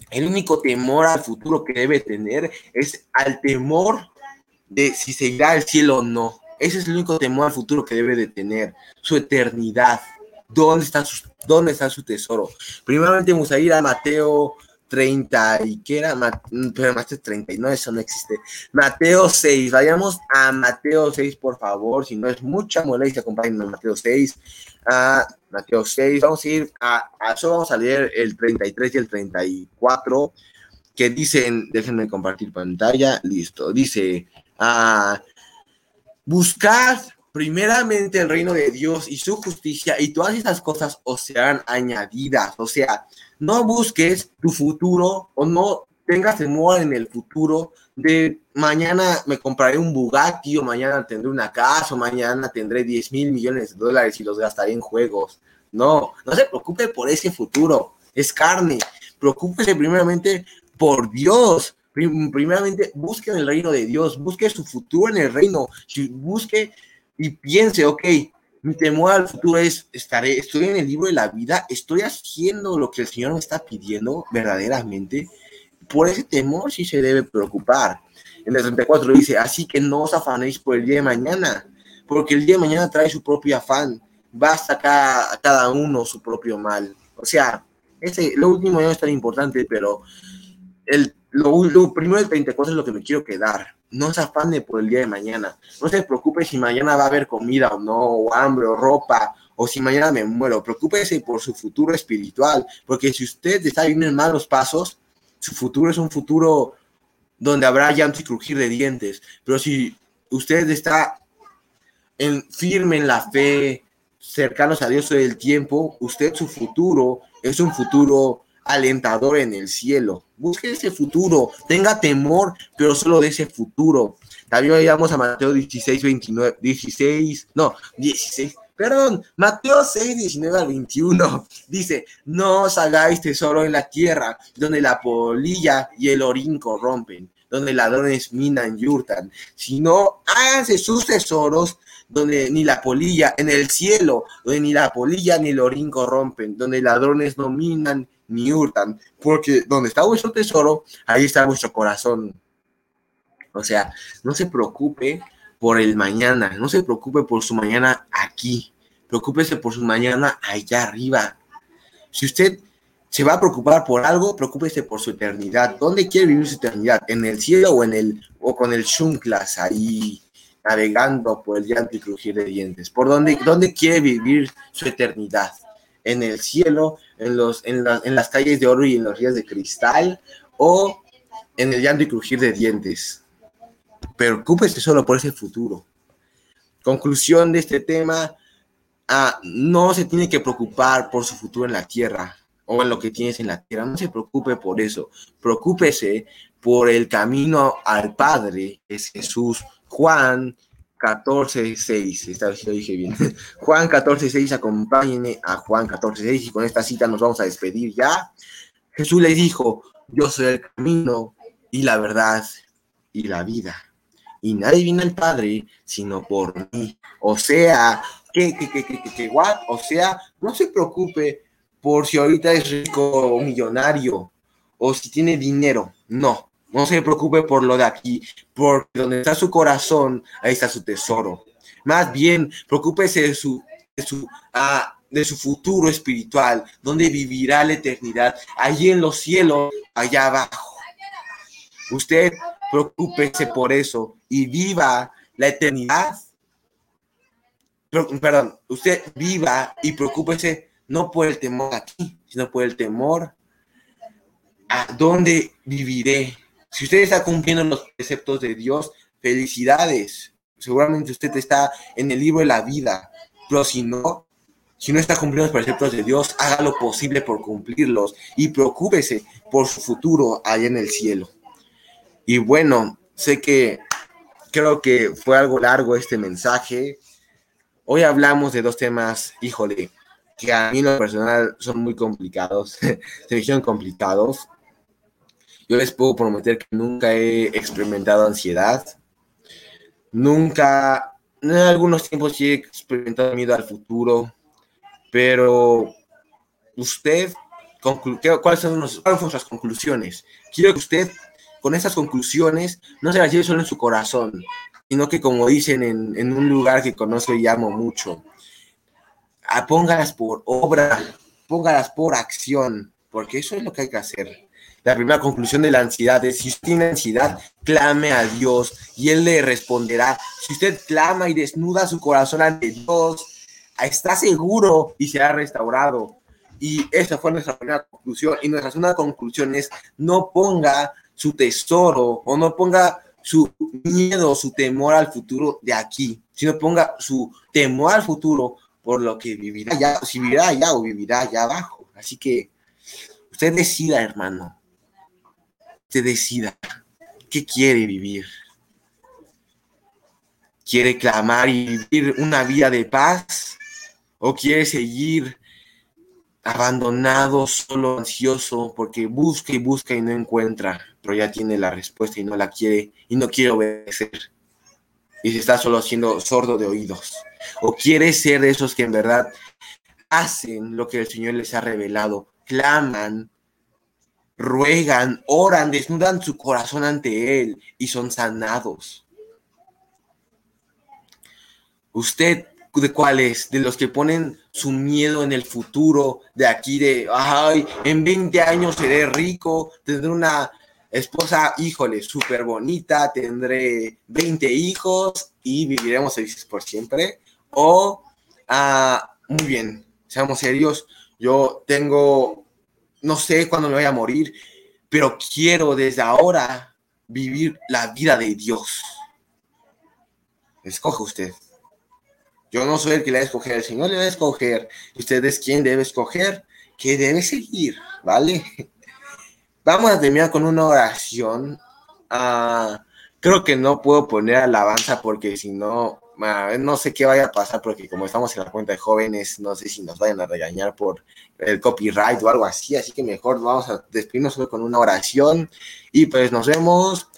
El único temor al futuro que debe tener es al temor de si se irá al cielo o no. Ese es el único temor al futuro que debe de tener, su eternidad. ¿Dónde está su, dónde está su tesoro? Primeramente vamos a ir a Mateo 30 y qué era, Mateo 30, no, eso no existe. Mateo 6, vayamos a Mateo 6, por favor, si no es mucha molestia, acompáñenos Mateo 6, a Mateo 6, vamos a ir a, a eso vamos a leer el 33 y el 34, que dicen, déjenme compartir pantalla, listo, dice, a Buscad primeramente el reino de Dios y su justicia y todas esas cosas os serán añadidas. O sea, no busques tu futuro o no tengas temor en el futuro de mañana me compraré un Bugatti o mañana tendré una casa o mañana tendré 10 mil millones de dólares y los gastaré en juegos. No, no se preocupe por ese futuro. Es carne. Preocúpese primeramente por Dios primeramente busque el reino de Dios, busque su futuro en el reino, busque y piense, ok, mi temor al futuro es, estaré, estoy en el libro de la vida, estoy haciendo lo que el Señor me está pidiendo verdaderamente. Por ese temor sí se debe preocupar. En el 34 dice, así que no os afanéis por el día de mañana, porque el día de mañana trae su propio afán, basta a cada uno su propio mal. O sea, ese, lo último no es tan importante, pero el, lo, primero del 34 es lo que me quiero quedar. No se afane por el día de mañana. No se preocupe si mañana va a haber comida o no, o hambre o ropa, o si mañana me muero. Preocúpese por su futuro espiritual, porque si usted está viendo en malos pasos, su futuro es un futuro donde habrá llanto y crujir de dientes. Pero si usted está en, firme en la fe, cercanos a Dios todo el tiempo, usted su futuro es un futuro alentador en el cielo. Busque ese futuro, tenga temor, pero solo de ese futuro. También vamos a Mateo 16, 29, 16, no, 16, perdón, Mateo 6, 19 al 21. Dice, no os hagáis tesoro en la tierra, donde la polilla y el orín corrompen, donde ladrones minan y hurtan, sino háganse sus tesoros donde ni la polilla, en el cielo, donde ni la polilla ni el orín corrompen, donde ladrones no minan ni hurtan, porque donde está vuestro tesoro, ahí está vuestro corazón. O sea, no se preocupe por el mañana, no se preocupe por su mañana aquí, preocúpese por su mañana allá arriba. Si usted se va a preocupar por algo, preocúpese por su eternidad. ¿Dónde quiere vivir su eternidad? ¿En el cielo o en el o con el Shunklas ahí navegando por el llanto y crujir de dientes? ¿Por dónde, dónde quiere vivir su eternidad? ¿En el cielo en, los, en, en las calles de oro y en los ríos de cristal o en el llanto y crujir de dientes. Preocúpese solo por ese futuro. Conclusión de este tema, ah, no se tiene que preocupar por su futuro en la tierra o en lo que tienes en la tierra. No se preocupe por eso. Preocúpese por el camino al Padre, es Jesús. Juan 14, 6. Esta vez lo dije bien. Juan 14, 6, acompáñenme a Juan 14, 6 y con esta cita nos vamos a despedir ya. Jesús le dijo, yo soy el camino y la verdad y la vida. Y nadie viene al Padre sino por mí. O sea, que, que, que, que, que, what? O sea, no se preocupe por si ahorita es rico o millonario o si tiene dinero. No, no se preocupe por lo de aquí, porque donde está su corazón, ahí está su tesoro. Más bien, preocúpese de su, de su, ah, de su futuro espiritual, donde vivirá la eternidad, allí en los cielos, allá abajo. Usted preocúpese por eso y viva la eternidad. Perdón, usted viva y preocúpese no por el temor aquí, sino por el temor a dónde viviré si usted está cumpliendo los preceptos de Dios, felicidades. Seguramente usted está en el libro de la vida, pero si no, si no está cumpliendo los preceptos de Dios, haga lo posible por cumplirlos y preocúpese por su futuro allá en el cielo. Y bueno, sé que creo que fue algo largo este mensaje. Hoy hablamos de dos temas, híjole, que a mí en lo personal son muy complicados, se me hicieron complicados. Yo les puedo prometer que nunca he experimentado ansiedad. Nunca, en algunos tiempos sí he experimentado miedo al futuro, pero usted, ¿cuáles son, nuestras conclusiones? Quiero que usted, con esas conclusiones, no se las lleve solo en su corazón, sino que, como dicen en, un lugar que conozco y amo mucho, póngalas por obra, póngalas por acción, porque eso es lo que hay que hacer. La primera conclusión de la ansiedad es, si usted tiene ansiedad, clame a Dios y Él le responderá. Si usted clama y desnuda su corazón ante Dios, está seguro y será restaurado. Y esa fue nuestra primera conclusión. Y nuestra segunda conclusión es, no ponga su tesoro o no ponga su miedo, su temor al futuro de aquí, sino ponga su temor al futuro por lo que vivirá allá, si vivirá allá o vivirá allá abajo. Así que usted decida, hermano, decida qué quiere vivir. ¿Quiere clamar y vivir una vida de paz? ¿O quiere seguir abandonado, solo ansioso, porque busca y busca y no encuentra, pero ya tiene la respuesta y no la quiere y no quiere obedecer? Y se está solo haciendo sordo de oídos. ¿O quiere ser de esos que en verdad hacen lo que el Señor les ha revelado? Claman ruegan, oran, desnudan su corazón ante Él y son sanados. ¿Usted de cuál es? De los que ponen su miedo en el futuro, de aquí de, ay, en 20 años seré rico, tendré una esposa, híjole, súper bonita, tendré 20 hijos y viviremos felices por siempre. O, ah, muy bien, seamos serios, yo tengo, no sé cuándo me voy a morir, pero quiero desde ahora vivir la vida de Dios. Escoge usted. Yo no soy el que le va a escoger, el Señor le va a escoger. Usted es quien debe escoger, que debe seguir, ¿vale? Vamos a terminar con una oración. Ah, creo que no puedo poner alabanza porque si no, no sé qué vaya a pasar porque como estamos en la cuenta de jóvenes, no sé si nos vayan a regañar por el copyright o algo así, así que mejor vamos a despedirnos con una oración y pues nos vemos.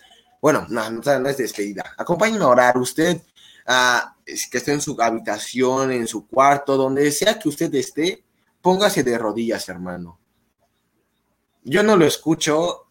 Bueno, no, no, es despedida. Acompáñenme a orar usted, ah, que esté en su habitación, en su cuarto, donde sea que usted esté, póngase de rodillas, hermano yo no lo escucho,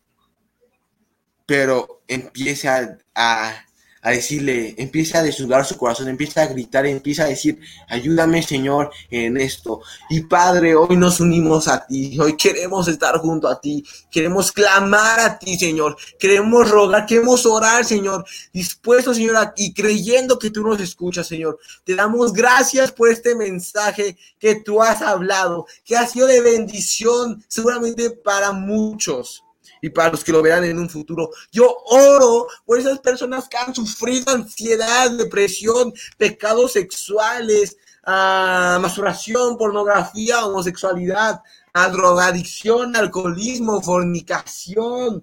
pero empieza a, a decirle, empieza a desnudar su corazón, empieza a gritar, empieza a decir, ayúdame Señor en esto. Y Padre, hoy nos unimos a ti, hoy queremos estar junto a ti, queremos clamar a ti Señor, queremos rogar, queremos orar Señor, dispuestos Señor y creyendo que tú nos escuchas Señor. Te damos gracias por este mensaje que tú has hablado, que ha sido de bendición seguramente para muchos y para los que lo verán en un futuro. Yo oro por esas personas que han sufrido ansiedad, depresión, pecados sexuales, uh, masturbación, pornografía, homosexualidad, a drogadicción, alcoholismo, fornicación,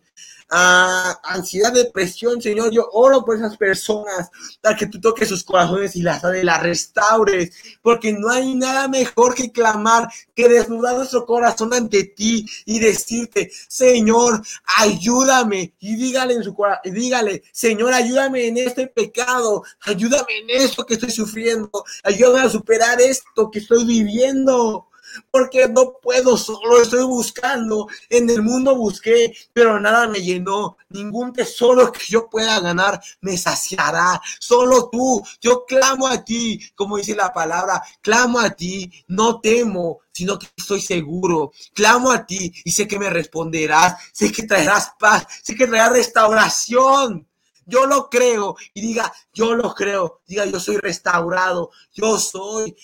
ansiedad, depresión, Señor. Yo oro por esas personas para que tú toques sus corazones y las, las restaures, porque no hay nada mejor que clamar, que desnudar nuestro corazón ante ti y decirte, Señor, ayúdame. Y dígale en su corazón, dígale, Señor, ayúdame en este pecado, ayúdame en esto que estoy sufriendo, ayúdame a superar esto que estoy viviendo porque no puedo solo, estoy buscando, en el mundo busqué, pero nada me llenó, ningún tesoro que yo pueda ganar me saciará, solo tú, yo clamo a ti, como dice la palabra, clamo a ti, no temo, sino que estoy seguro, clamo a ti y sé que me responderás, sé que traerás paz, sé que traerás restauración. Yo lo creo. Y diga, yo lo creo, diga, yo soy restaurado, yo soy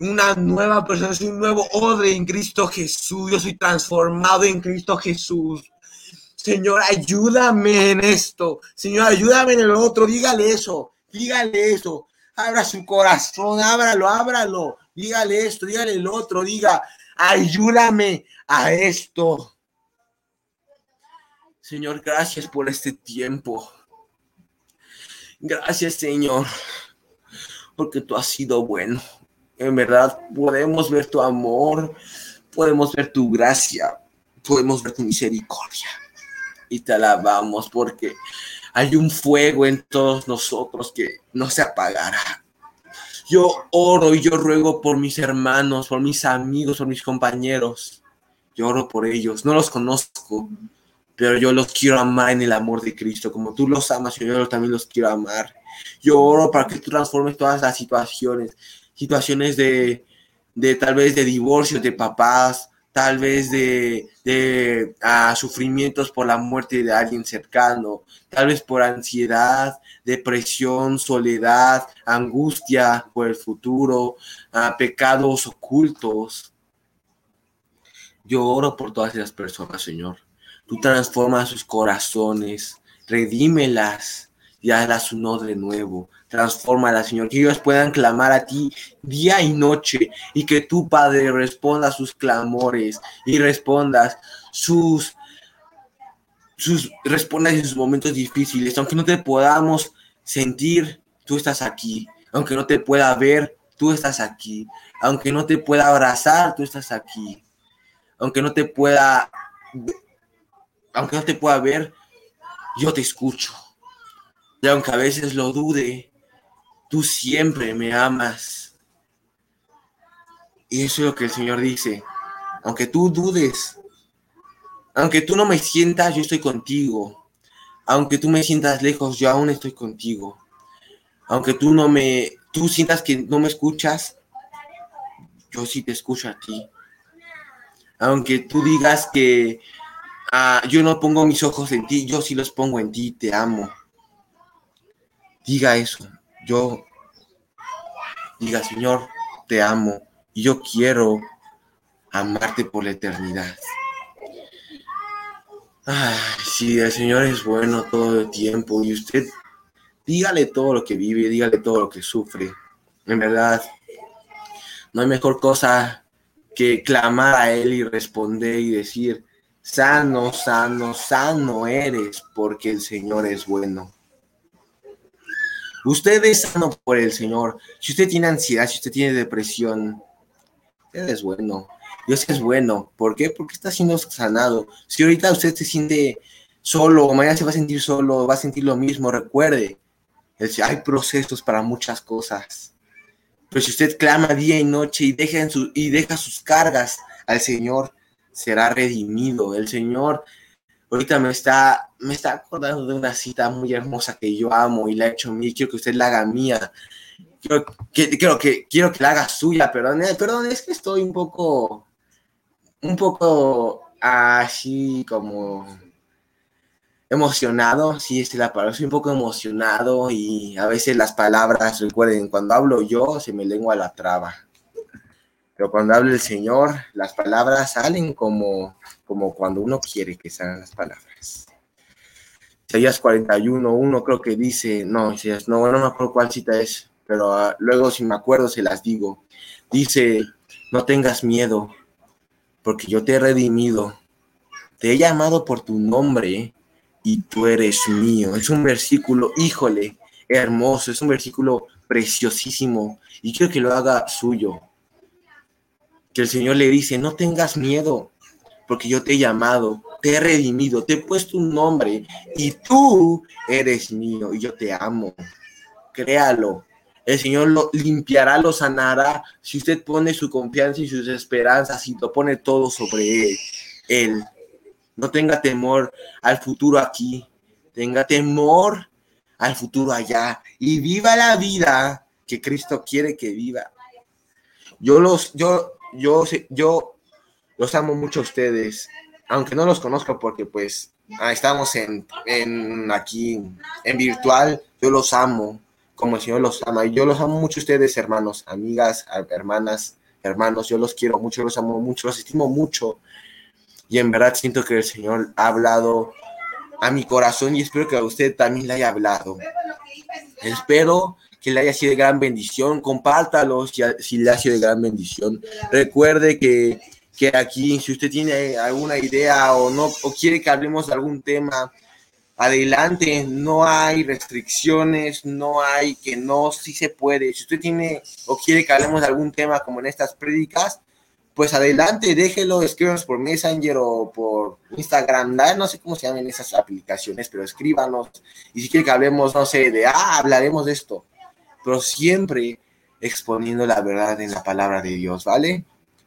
una nueva persona, soy un nuevo odre en Cristo Jesús, yo soy transformado en Cristo Jesús. Señor, ayúdame en esto. Señor, ayúdame en el otro. Dígale eso. Dígale eso. Abra su corazón. Ábralo, ábralo. Dígale esto. Dígale el otro. Diga, ayúdame a esto. Señor, gracias por este tiempo. Gracias, Señor, porque tú has sido bueno en verdad podemos ver tu amor, podemos ver tu gracia, podemos ver tu misericordia. Y te alabamos porque hay un fuego en todos nosotros que no se apagará. Yo oro y yo ruego por mis hermanos, por mis amigos, por mis compañeros. Yo oro por ellos. No los conozco, pero yo los quiero amar en el amor de Cristo. Como tú los amas, yo también los quiero amar. Yo oro para que tú transformes todas las situaciones situaciones de, tal vez de divorcio de papás, tal vez de, de ah, sufrimientos por la muerte de alguien cercano, tal vez por ansiedad, depresión, soledad, angustia por el futuro, uh, pecados ocultos. Yo oro por todas esas personas, Señor. Tú transformas sus corazones, redímelas y hazlas uno de nuevo. Transfórmala, Señor, que ellos puedan clamar a ti día y noche y que tu Padre responda sus clamores y respondas sus sus respondas en sus momentos difíciles, aunque no te podamos sentir, tú estás aquí, aunque no te pueda ver, tú estás aquí, aunque no te pueda abrazar, tú estás aquí, aunque no te pueda aunque no te pueda ver, yo te escucho. Y aunque a veces lo dude, tú siempre me amas. Y eso es lo que el Señor dice. Aunque tú dudes, aunque tú no me sientas, yo estoy contigo. Aunque tú me sientas lejos, yo aún estoy contigo. Aunque tú no me, tú sientas que no me escuchas, yo sí te escucho a ti. Aunque tú digas que ah, yo no pongo mis ojos en ti, yo sí los pongo en ti, te amo. Diga eso, yo diga, Señor, te amo y yo quiero amarte por la eternidad. Ay, sí, el Señor es bueno todo el tiempo y usted dígale todo lo que vive, dígale todo lo que sufre. En verdad, no hay mejor cosa que clamar a Él y responder y decir, sano, sano, sano eres porque el Señor es bueno. Usted es sano por el Señor. Si usted tiene ansiedad, si usted tiene depresión, Él es bueno. Dios es bueno. ¿Por qué? Porque está siendo sanado. Si ahorita usted se siente solo, mañana se va a sentir solo, va a sentir lo mismo, recuerde, hay procesos para muchas cosas. Pero si usted clama día y noche y deja, su, y deja sus cargas al Señor, será redimido. El Señor ahorita me está, me está acordando de una cita muy hermosa que yo amo y la he hecho mí. Quiero que usted la haga mía. Quiero que, quiero que, quiero que la haga suya, perdón, perdón, es que estoy un poco, un poco así como emocionado, sí, es la palabra, soy un poco emocionado y a veces las palabras, recuerden, cuando hablo yo se me lengua la traba, pero cuando habla el Señor, las palabras salen como, como cuando uno quiere que salgan las palabras. Isaías 41, uno creo que dice, no, Isaías, no, no me acuerdo cuál cita es, pero ah, luego si me acuerdo se las digo. Dice, no tengas miedo, porque yo te he redimido, te he llamado por tu nombre y tú eres mío. Es un versículo, híjole, hermoso, es un versículo preciosísimo y quiero que lo haga suyo. Que el Señor le dice, no tengas miedo, porque yo te he llamado, te he redimido, te he puesto un nombre y tú eres mío y yo te amo. Créalo. El Señor lo limpiará, lo sanará si usted pone su confianza y sus esperanzas y lo pone todo sobre él. Él no tenga temor al futuro aquí, tenga temor al futuro allá y viva la vida que Cristo quiere que viva. Yo los, yo, yo, yo los amo mucho a ustedes, aunque no los conozco porque pues estamos en, en aquí en virtual, yo los amo como el Señor los ama. Y yo los amo mucho a ustedes, hermanos, amigas, hermanas, hermanos. Yo los quiero mucho, los amo mucho, los estimo mucho y en verdad siento que el Señor ha hablado a mi corazón y espero que a usted también le haya hablado. Espero que le haya sido de gran bendición. Compártalo si, si le ha sido de gran bendición. Recuerde que, que, aquí, si usted tiene alguna idea o no, o quiere que hablemos de algún tema, adelante. No hay restricciones, no hay que no, sí se puede. Si usted tiene o quiere que hablemos de algún tema como en estas prédicas, pues adelante, déjelo, escríbanos por Messenger o por Instagram, no sé cómo se llaman esas aplicaciones, pero escríbanos. Y si quiere que hablemos, no sé, de, ah, hablaremos de esto, pero siempre exponiendo la verdad en la palabra de Dios, ¿vale?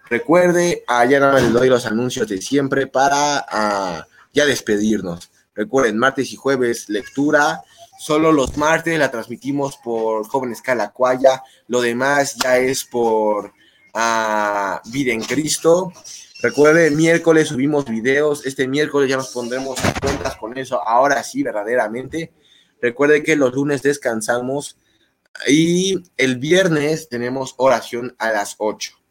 Recuerde, allá no les doy los anuncios de siempre para ah, ya despedirnos. Recuerden, martes y jueves, lectura. Solo los martes la transmitimos por Jóvenes Calacuaya. Lo demás ya es por a Vida en Cristo. Recuerde, miércoles subimos videos. Este miércoles ya nos pondremos a cuentas con eso. Ahora sí, verdaderamente. Recuerde que los lunes descansamos y el viernes tenemos oración a las 8.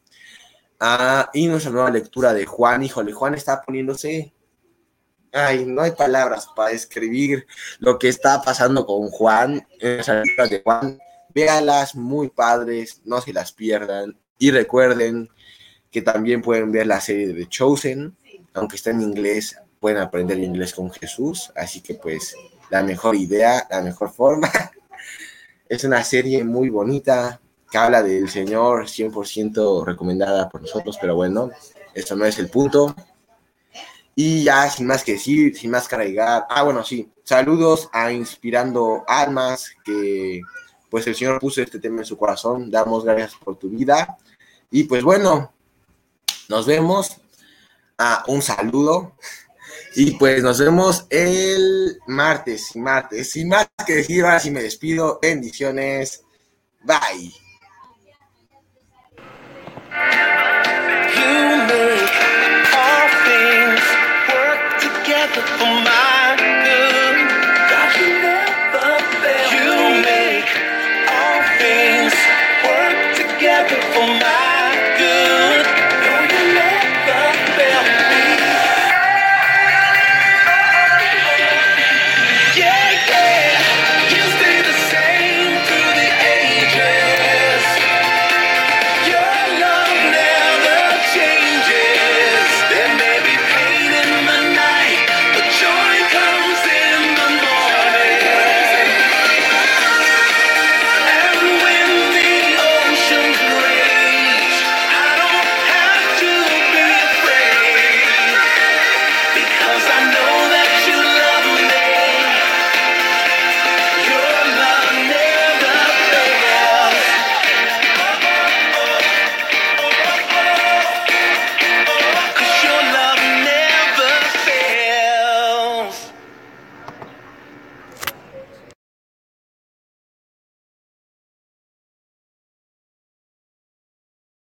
Ah, y nuestra nueva lectura de Juan. Híjole, Juan está poniéndose. Ay, no hay palabras para describir lo que está pasando con Juan las lecturas de Juan. Véalas, muy padres, no se las pierdan. Y recuerden que también pueden ver la serie de Chosen, aunque está en inglés, pueden aprender inglés con Jesús, así que pues la mejor idea, la mejor forma. Es una serie muy bonita que habla del Señor, 100% recomendada por nosotros, pero bueno, eso no es el punto. Y ya sin más que decir, sin más cargar, ah bueno, sí, saludos a Inspirando Almas, que pues el Señor puso este tema en su corazón, damos gracias por tu vida y pues bueno, nos vemos. Ah, un saludo. Y pues nos vemos el martes, martes. Sin más que decir, ahora sí me despido. Bendiciones. Bye.